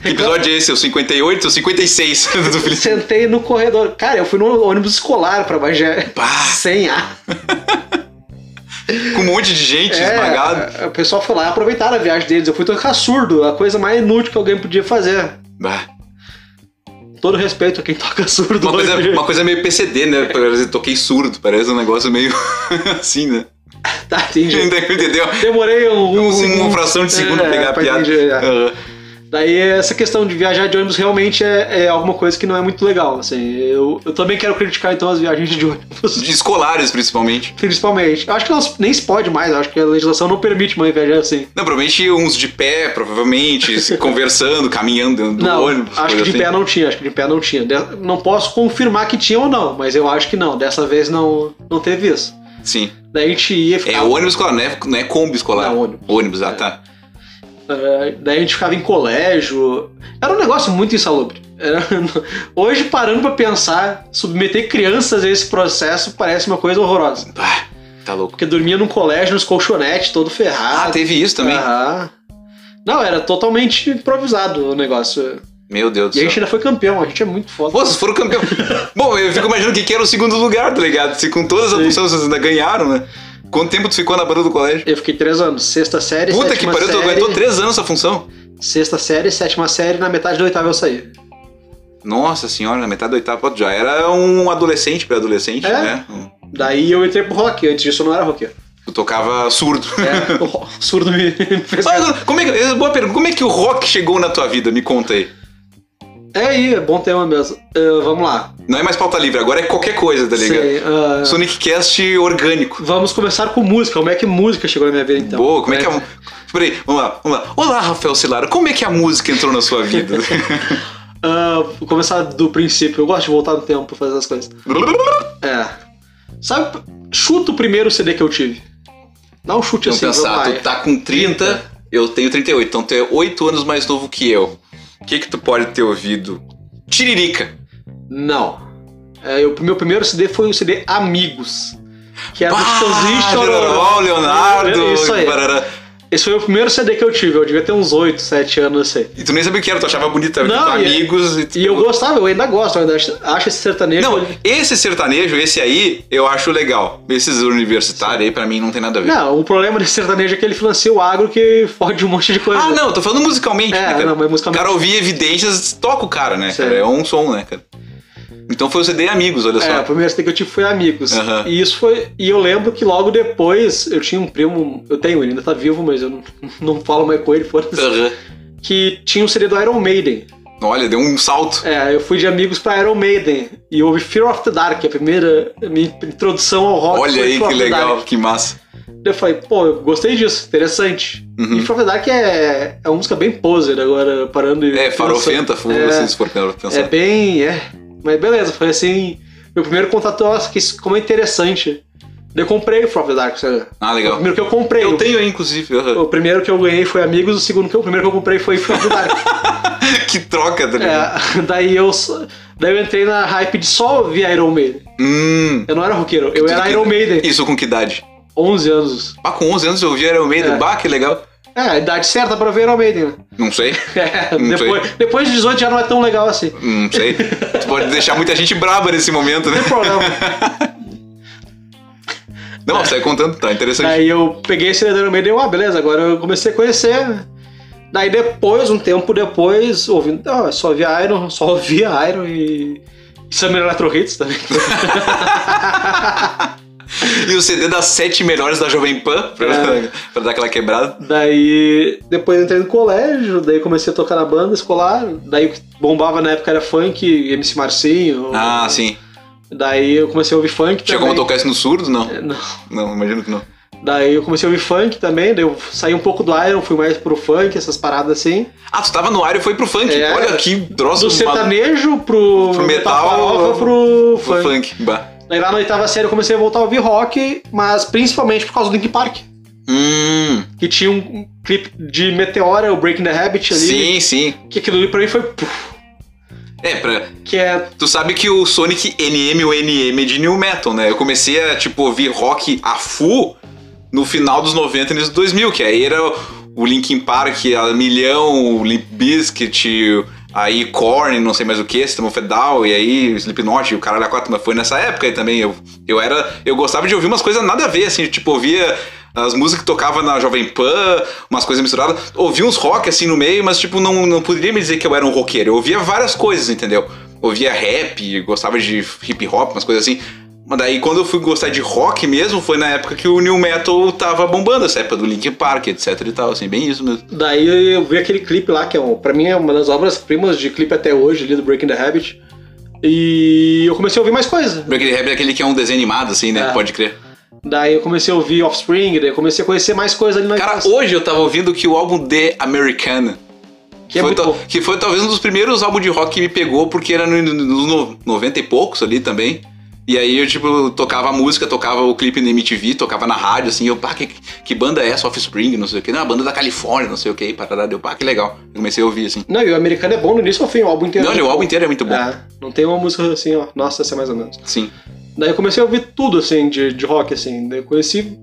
Que episódio é esse? O 58 ou 56 do Felipe? sentei no corredor. Cara, eu fui no ônibus escolar pra Bagé. Sem ar. Com um monte de gente esmagado. É, o pessoal foi lá aproveitaram a viagem deles. Eu fui tocar surdo, a coisa mais inútil que alguém podia fazer. Bah. Todo respeito a quem toca <laughs> surdo. Uma coisa, uma coisa meio PCD, né? Parece toquei surdo, parece um negócio meio <laughs> assim, né? Tá, entendi. Entendeu? Demorei um, Um- uma fração de segundo é, pegar a piada. entender, é. Aham. Daí essa questão de viajar de ônibus realmente é, é alguma coisa que não é muito legal. Assim, eu, eu também quero criticar então as viagens de ônibus. De escolares, principalmente. Principalmente. Acho que não, nem se pode mais, acho que a legislação não permite uma viajar assim. Não, provavelmente uns de pé, provavelmente, <laughs> conversando, caminhando dentro do não, ônibus. acho que de assim. pé não tinha, acho que de pé não tinha. De- não posso confirmar que tinha ou não, mas eu acho que não. Dessa vez não, não teve isso. Sim. Daí a gente ia É ficar. ônibus escolar, não é, não é Kombi escolar. Não, ônibus. Ônibus, ah, tá. Eh, daí a gente ficava em colégio. Era um negócio muito insalubre. Era- <laughs> Hoje, parando pra pensar, submeter crianças a esse processo parece uma coisa horrorosa. Bah, tá louco. Porque dormia num colégio, nos colchonetes, todo ferrado. Ah, teve isso também. Aham. Não, era totalmente improvisado o negócio. Meu Deus do E a céu. gente ainda foi campeão, a gente é muito foda. Pô, vocês foram campeão. <laughs> Bom, eu fico imaginando que que era o segundo lugar, tá ligado? Se com todas as funções vocês ainda ganharam, né? Quanto tempo tu ficou na banda do colégio? Eu fiquei três anos. Sexta série, Puta que sétima pariu, tu série. aguentou três anos essa função. Sexta série, sétima série, na metade da oitava eu saí. Nossa senhora, na metade da oitava, pô, já era um adolescente, pré-adolescente, É? né? Daí eu entrei pro rock, antes disso eu não era roqueiro. Tu tocava surdo. É, <laughs> surdo me me fez. Mas, como é que, boa pergunta, como é que o rock chegou na tua vida? Me conta aí. É aí, é bom tema mesmo. Ah, vamos lá. Não é mais pauta livre, agora é qualquer coisa, tá ligado? Sei, ah, Sonic Cast orgânico. Vamos começar com música. Como é que música chegou na minha vida então? Boa, como é que a. Peraí, vamos lá, vamos lá. Olá, Rafael Cilara, como é que a música entrou na sua vida? Ah, <laughs> vou começar do princípio. Eu gosto de voltar no tempo pra fazer as coisas. <laughs> É. Sabe, chuta o primeiro CD que eu tive. Dá um chute Vamos assim, pensar, tu tá com 30, eu tenho 38, então tu é 8 anos mais novo que eu. O que que tu pode ter ouvido? Tiririca. Não. É, o meu primeiro CD foi o CD Amigos. Que era do Bah, Chitãozinho e Jeroró, Leonardo, Isso aí. barará. Esse foi o primeiro CD que eu tive. Eu devia ter uns 8, 7 anos, sei. E tu nem sabia o que era, tu achava bonita, Não, tipo, e- amigos e, tu E eu gostava, eu ainda gosto, eu ainda acho, acho esse sertanejo. Não, esse sertanejo, esse aí, eu acho legal. Esses universitários aí, pra mim, não tem nada a ver. Não, o problema desse sertanejo é que ele financia o agro que <laughs> fode um monte de coisa. Ah, não, tô falando musicalmente, É, né, cara? não, mas O musicalmente- cara ouvia evidências, toca o cara, né, Sim. cara? É um som, né, cara? Então foi o CD Amigos, olha É, só. o primeiro CD que eu tive foi Amigos. Aham. E isso foi. E eu lembro que logo depois eu tinha um primo. Eu tenho, ele ainda tá vivo, mas eu não, <laughs> não falo mais com ele, foda-se. Aham. Que tinha um CD do Iron Maiden. Olha, deu um salto. É, eu fui de amigos pra Iron Maiden. E houve Fear of the Dark, a primeira minha introdução ao rock. Olha aí Fear que legal, que massa. Eu falei, pô, eu gostei disso, interessante. Uhum. E Fear of the Dark é, é uma música bem poser agora, parando e. É, farofenta, pensando. é, É, se for pensar. É bem. É. Mas beleza, foi assim. Meu primeiro contato, nossa, que isso, como é interessante. Daí Eu comprei o From the Dark, sabe? Ah, O legal. primeiro que eu comprei. Eu o- tenho aí, inclusive. aham. O primeiro que eu ganhei foi Amigos, o segundo que eu, o primeiro que eu comprei foi From the Dark. <laughs> que troca, tá ligado? é, daí eu. Daí eu entrei na hype de só ouvir Iron Maiden. Hum. Eu não era roqueiro, eu era que- Iron Maiden. Isso com que idade? 11 anos. Ah, com 11 anos eu ouvi Iron Maiden. É. Bah, que legal. É, a idade certa pra ver Iron Maiden, né? Não sei. <laughs> É, Não depois, depois de 18 já não é tão legal assim. Não sei. tu <laughs> pode deixar muita gente braba nesse momento, né? Não tem problema. <laughs> Não, você vai contando, tá interessante. Daí eu peguei esse Iron Maiden e eu, ah, beleza, agora eu comecei a conhecer. Daí depois, um tempo depois, ouvindo, ah, só via Iron, só ouvia Iron e. e Summer Electro Hits também. <laughs> E o CD das sete melhores da Jovem Pan, pra, É. pra dar aquela quebrada. daí depois entrei no colégio, daí comecei a tocar na banda escolar. Daí o que bombava na época era funk, MC Marcinho. Ah, sim. Daí eu comecei a ouvir funk Tinha também. como tocar isso no surdo? Não. É, Não. Não, imagino que não. Daí eu comecei a ouvir funk também, daí eu saí um pouco do Iron, fui mais pro funk, essas paradas assim. Ah, tu tava no ar e foi pro funk. É. Olha que troço Do sertanejo pro, Pro metal, pro pro funk. funk. Bah. Daí lá na oitava série eu comecei a voltar a ouvir rock, mas principalmente por causa do Linkin Park. Hum, Que tinha um, um clipe de Meteora, o Breaking the Habit ali. sim, sim. Que aquilo ali pra mim foi. puf, É, pra, que é. Tu sabe que o Sonic NM, o NM é de New Metal, né? Eu comecei a, tipo, ouvir rock a full no final dos 90 e início dos 2000, que aí era o Linkin Park, a Milhão, o Limp Bizkit, aí Korn, não sei mais o que, System of Down, e aí Slipknot, e o caralho a quatro, mas foi nessa época aí também. Eu, eu era... Eu gostava de ouvir umas coisas nada a ver, assim, tipo, ouvia... As músicas que tocava na Jovem Pan, umas coisas misturadas. Ouvia uns rock assim no meio, mas tipo, não, não poderia me dizer que eu era um roqueiro. Eu ouvia várias coisas, entendeu? Ouvia rap, gostava de hip hop, umas coisas assim. Mas daí quando eu fui gostar de rock mesmo, foi na época que o New Metal tava bombando, essa época do Linkin Park, etc e tal, assim, bem isso mesmo. Daí eu vi aquele clipe lá, que é um, pra mim é uma das obras-primas de clipe até hoje, ali do Breaking the Habit. E eu comecei a ouvir mais coisas. Breaking the Habit é aquele que é um desenho animado, assim, né? É. Pode crer. Daí eu comecei a ouvir Offspring, daí eu comecei a conhecer mais coisas ali na Cara, hoje eu tava ouvindo que o álbum The Americana que é foi bom. que foi talvez um dos primeiros álbuns de rock que me pegou, porque era no- nos no, 90 e poucos ali também. E aí eu, tipo, tocava a música, tocava o clipe na MTV, tocava na rádio, assim, eu, pá, que, que banda é essa? Offspring, não sei o que. Não, a banda da Califórnia, não sei o que, parará, deu, pá, que legal. Eu comecei a ouvir, assim. Não, e o americano é bom no início ao fim, o álbum inteiro. Não, é o álbum inteiro é muito bom. É, não tem uma música assim, ó, nossa, essa é mais ou menos. Sim. Daí eu comecei a ouvir tudo, assim, de, de rock, assim. Daí eu conheci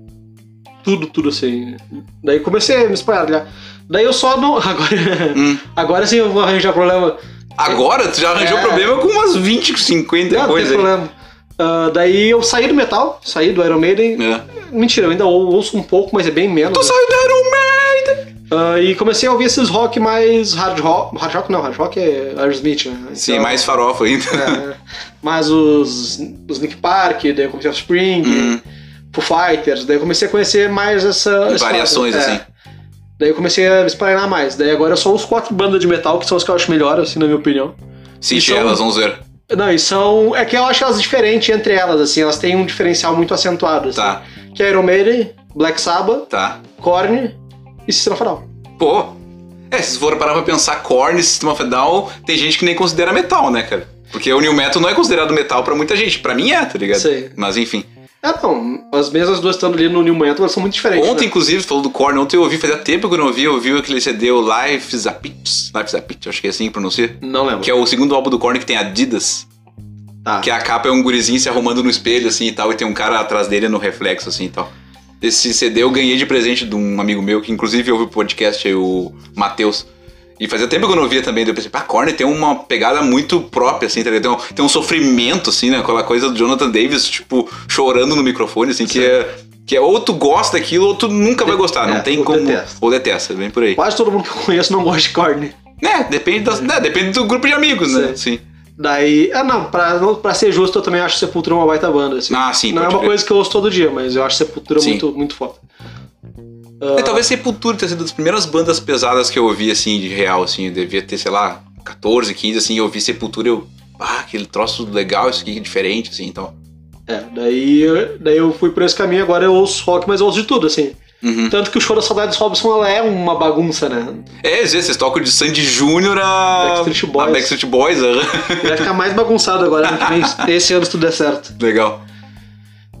tudo, tudo, assim. Daí comecei a me espalhar. Daí eu só não. <laughs> Agora, Hum. agora sim eu vou arranjar problema. Agora tu já arranjou É. problema com umas 20, 50 Não, não tem coisas problema. Ah, daí eu saí do metal, saí do Iron Maiden. É. Mentira, eu ainda ou- ouço um pouco, mas é bem menos. Tu né? saiu do Iron Maiden! Ah, e comecei a ouvir esses rock mais hard rock. Hard rock não, hard rock é Aerosmith, né? Sim, Então, mais farofa ainda. é, mas os, os Nick Park, daí eu comecei a Spring, Hum. Foo Fighters, daí eu comecei a conhecer mais essa. Variações, é. assim. Daí eu comecei a me espalhar mais. Daí agora são os quatro bandas de metal que são as que eu acho melhor, assim, na minha opinião. Senti são- elas, vamos ver. Não, e são. É que eu acho elas diferentes entre elas, assim, elas têm um diferencial muito acentuado. Assim, Tá, Que é Iron Maiden, Black Sabbath, tá. Korn e Sistema Faral. Pô. É, se for parar pra pensar, Korn, System of a Down, tem gente que nem considera metal, né, cara? Porque o New Metal não é considerado metal pra muita gente. Pra mim é, tá ligado? Sei. Mas enfim. Ah, não, as mesmas duas estando ali no New Metal, elas são muito diferentes. Ontem, né? inclusive, falou do Korn, ontem eu ouvi, fazia tempo que eu não ouvi, eu ouvi aquele CD, o Life's a Pitch. Life's a Pitch, acho que é assim que pronuncia. Não lembro. Que é o segundo álbum do Korn que tem Adidas. Tá. Que a capa é um gurizinho se arrumando no espelho, assim, e tal, e tem um cara atrás dele no reflexo, assim, e tal. Esse CD eu ganhei de presente de um amigo meu, que inclusive ouve o podcast o Matheus. E fazia tempo que eu não via também, eu pensei, pá, Korn tem uma pegada muito própria, assim, tá? Tem um, tem um sofrimento, assim, né? Aquela coisa do Jonathan Davis, tipo, chorando no microfone, assim, que é, que é ou tu gosta daquilo ou tu nunca vai gostar, não É, tem ou como... detesta. Ou detesta, bem por aí. Quase todo mundo que eu conheço não gosta de Korn. É, depende, das, né, depende do grupo de amigos, né? Sim. Daí, ah não, pra, não- pra ser justo, eu também acho Sepultura uma baita banda. Assim. Ah, sim, Não é uma crer. coisa que eu ouço todo dia, mas eu acho Sepultura Sim. muito, muito foda. É, talvez Sepultura tenha sido das primeiras bandas pesadas que eu ouvi, assim, de real, assim. Eu devia ter, sei lá, 14, 15, assim, eu ouvi Sepultura e eu... Ah, aquele troço legal, isso aqui é diferente, assim, então... É, daí, daí eu fui por esse caminho, agora eu ouço rock, mas eu ouço de tudo, assim. Uhum. Tanto que o show da Saudades Robson ela é uma bagunça, né? É, às vezes vocês tocam de Sandy Júnior a... Backstreet Boys. a Backstreet Boys. Vai ficar mais bagunçado agora ano que vem, <laughs> esse ano se tudo der certo. Legal.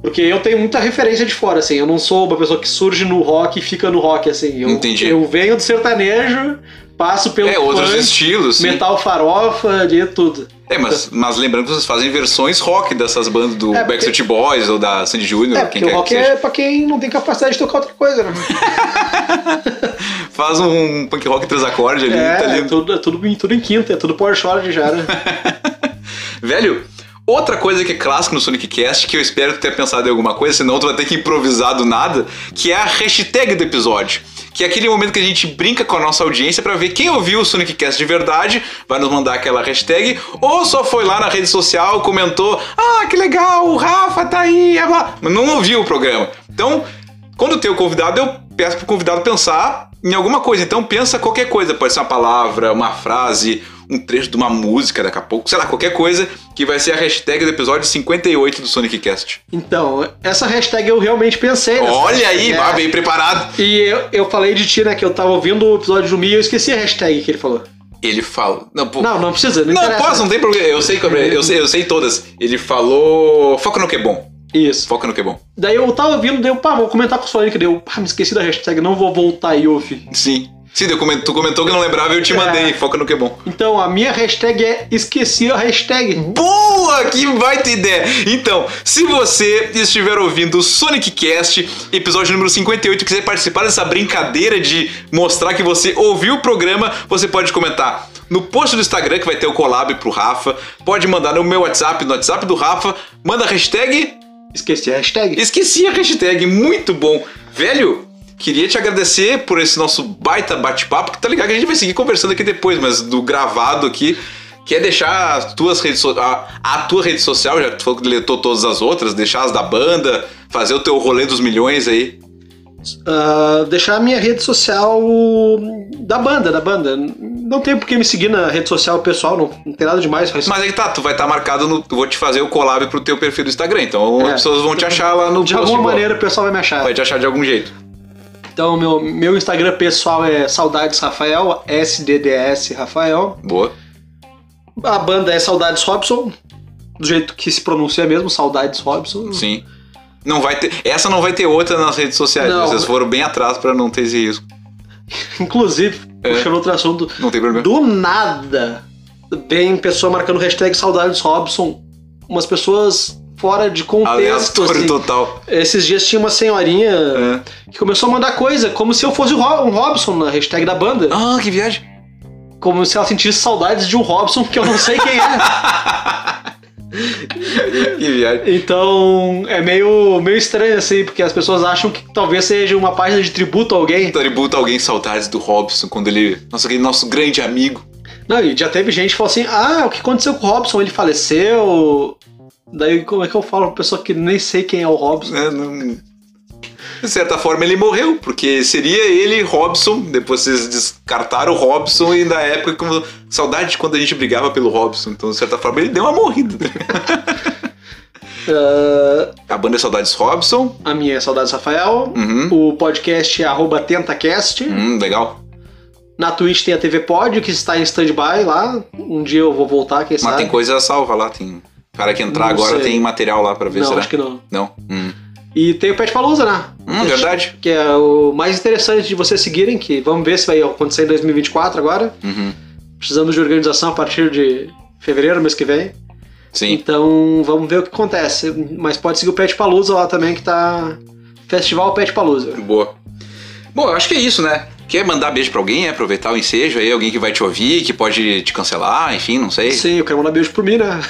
Porque eu tenho muita referência de fora, assim. Eu não sou uma pessoa que surge no rock e fica no rock, assim. Eu, Entendi. Eu venho do sertanejo, passo pelo É, outros funk, estilos, sim. metal farofa, de tudo. É, mas, mas lembrando que vocês fazem versões rock dessas bandas do É, porque- Backstreet Boys ou da Sandy Júnior, É, quem porque o rock que seja. é pra quem não tem capacidade de tocar outra coisa, né? <laughs> Faz um punk rock três acordes ali, É, tá é lindo. tudo, é tudo, em- tudo em quinta, é tudo power chord já, né? <laughs> Velho, outra coisa que é clássica no Sonic Cast, que eu espero tenha pensado em alguma coisa, senão tu vai ter que improvisar do nada, que é a hashtag do episódio. Que é aquele momento que a gente brinca com a nossa audiência pra ver quem ouviu o Sonic Cast de verdade, vai nos mandar aquela hashtag, ou só foi lá na rede social, comentou, ah, que legal, o Rafa tá aí, é lá", mas não ouviu o programa. Então, quando tem o convidado, eu peço pro convidado pensar em alguma coisa. Então pensa qualquer coisa, pode ser uma palavra, uma frase, um trecho de uma música daqui a pouco, sei lá, qualquer coisa, que vai ser a hashtag do episódio 58 do Sonic Cast. Então, essa hashtag eu realmente pensei. nessa Olha aí, é. bem preparado. E eu, eu falei de ti, né, que eu tava ouvindo o episódio do Mi e eu esqueci a hashtag que ele falou. Ele fala. Não, pô, Não, não precisa, não, Não, posso, não tem problema. Eu sei, eu sei, eu sei todas. Ele falou. Foca no que é bom. Isso. Foca no que é bom. Daí eu tava ouvindo, daí eu, pá, vou comentar com o Sonic, daí eu, pá, me esqueci da hashtag, não vou voltar e ouvir. Sim. Sim, eu coment- tu comentou que não lembrava e eu te É. mandei. Foca no que é bom. Então, a minha hashtag é esqueci a hashtag. Boa! Que baita ideia! Então, se você estiver ouvindo o Sonic Cast, episódio número 58, e quiser participar dessa brincadeira de mostrar que você ouviu o programa, você pode comentar no post do Instagram, que vai ter o collab pro Rafa. Pode mandar no meu WhatsApp, no WhatsApp do Rafa. Manda a hashtag. Esqueci a hashtag. Esqueci a hashtag, muito bom. Velho, queria te agradecer por esse nosso baita bate-papo, que tá ligado que a gente vai seguir conversando aqui depois, mas do gravado aqui. Quer deixar as tuas redes so- a, a tua rede social, já que tu falou que deletou todas as outras, deixar as da banda, fazer o teu rolê dos milhões aí. Ah, deixar a minha rede social da banda, da banda. Não tem por que me seguir na rede social pessoal, não, não tem nada demais. Faz... Mas aí que tá, tu vai estar marcado no. Eu vou te fazer o collab pro teu perfil do Instagram. Então É. as pessoas vão te achar lá no de alguma maneira o pessoal vai me achar. Vai te achar de algum jeito. Então, meu, meu Instagram pessoal é Saudades Rafael, SDDS Rafael. Boa. A banda é Saudades Robson, do jeito que se pronuncia mesmo, Saudades Robson. Sim. Não vai ter. Essa não vai ter outra nas redes sociais. Não. Vocês foram bem atrás pra não ter esse risco. Inclusive, É. puxando outro assunto, Não tem problema. do nada, vem pessoa marcando hashtag Saudades Robson, umas pessoas fora de contexto. Aleatório assim. total. Esses dias tinha uma senhorinha É. que começou a mandar coisa, como se eu fosse um Robson na hashtag da banda. Ah, que viagem. Como se ela sentisse saudades de um Robson que eu não sei quem é. <laughs> Que viagem. Então é meio, meio estranho assim, porque as pessoas acham que talvez seja uma página de tributo a alguém. Tributa alguém saudades do Robson quando ele. Nossa, aquele nosso grande amigo. Não, e já teve gente que falou assim: ah, o que aconteceu com o Robson? Ele faleceu. Daí como é que eu falo pra pessoa que nem sei quem é o Robson? né? Não- De certa forma ele morreu, porque seria ele Robson. Depois vocês descartaram o Robson e na época como saudade de quando a gente brigava pelo Robson. Então, de certa forma, ele deu uma morrida. Ah, <laughs> A banda é Saudades Robson. a minha é Saudades Rafael. Uhum. O podcast é arroba TentaCast. Hum, legal. Na Twitch tem a TV Pod, que está em stand-by lá. Um dia eu vou voltar, quem Mas sabe. tem coisa salva lá, tem. Cara que entrar Não agora sei. tem material lá pra ver, Não, será? acho que não. Não? Hum. E tem o Pet Palusa, né? Hum, verdade. Que é o mais interessante de vocês seguirem, que vamos ver se vai acontecer em 2024 agora. Uhum. Precisamos de organização a partir de fevereiro, mês que vem. Sim. Então vamos ver o que acontece. Mas pode seguir o Pet Palusa lá também, que tá. Festival Pet Palusa. Boa. Bom, eu acho que é isso, né? Quer mandar beijo pra alguém, aproveitar o ensejo aí, alguém que vai te ouvir, que pode te cancelar, enfim, não sei. Sim, eu quero mandar beijo por mim, né?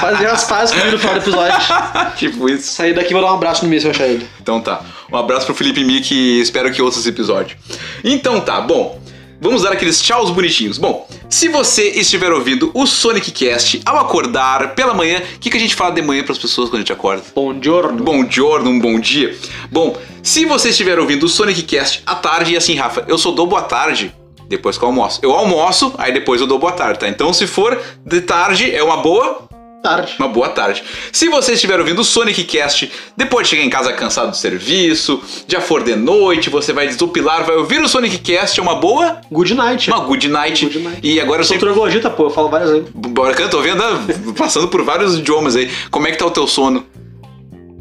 Fazer as pazes comigo no final do episódio. <laughs> tipo isso. Sair daqui e vou dar um abraço no Mi se eu achar ele. Então tá. Um abraço pro Felipe Mick e espero que ouça esse episódio. Então tá, bom. Vamos dar aqueles tchauz bonitinhos. Bom, se você estiver ouvindo o Sonic Cast ao acordar pela manhã, o que, que a gente fala de manhã pras pessoas quando a gente acorda? Bom giorno. Bom giorno, um bom dia. Bom, se você estiver ouvindo o Sonic Cast à tarde, e assim, Rafa, eu só dou boa tarde depois que eu almoço. Eu almoço, aí depois eu dou boa tarde, tá? Então se for de tarde, é uma boa Tarde. uma boa tarde. Se você estiver ouvindo o Sonic Cast depois de chegar em casa cansado do serviço, já for de noite, você vai desopilar, vai ouvir o Sonic Cast, é uma boa, Good night. uma good night. Good night. E agora eu sou sempre. troglodita, pô, eu falo várias aí. Bora, eu tô vendo, <laughs> passando por vários idiomas aí. Como é que tá o teu sono?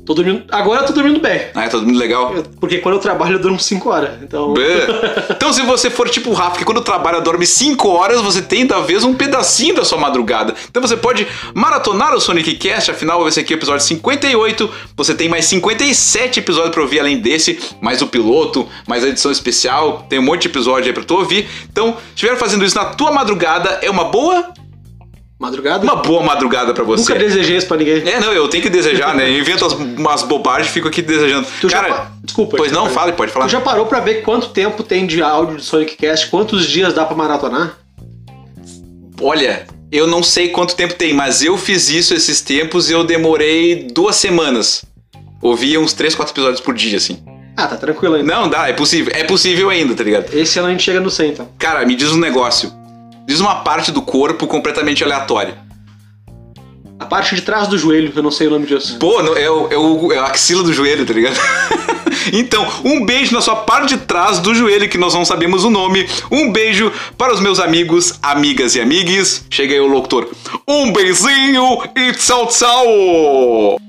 Tô dormindo. Agora eu tô dormindo bem. Ah, tá dormindo legal? Eu- Porque quando eu trabalho eu durmo 5 horas. Então. Bê. Então, se você for tipo o Rafa, que quando trabalha dorme 5 horas, você tem talvez um pedacinho da sua madrugada. Então você pode maratonar o Sonic Cast, afinal esse aqui é o episódio 58. Você tem mais 57 episódios pra ouvir além desse, mais o piloto, mais a edição especial. Tem um monte de episódio aí pra tu ouvir. Então, se estiver fazendo isso na tua madrugada, é uma boa, Madrugada? uma boa madrugada pra você. Nunca desejei isso pra ninguém. É, não, eu tenho que desejar, né? Eu invento as- umas bobagens e fico aqui desejando. Tu já Cara, pa- Desculpa. pois não, fale, pode falar. Tu já parou pra ver quanto tempo tem de áudio de Sonic Cast? Quantos dias dá pra maratonar? Olha, eu não sei quanto tempo tem, mas eu fiz isso esses tempos e eu demorei duas semanas. Ouvia uns 3, 4 episódios por dia, assim. Ah, tá tranquilo ainda. Não, dá, é possível. É possível ainda, tá ligado? Esse ano a gente chega no 100, então. Cara, me diz um negócio. Diz uma parte do corpo completamente aleatória. A parte de trás do joelho, eu não sei o nome disso. Pô, não- é, o, é, o, é a axila do joelho, tá ligado? <laughs> então, um beijo na sua parte de trás do joelho, que nós não sabemos o nome. Um beijo para os meus amigos, amigas e amigues. Chega aí o locutor. Um beijinho e tchau, tchau!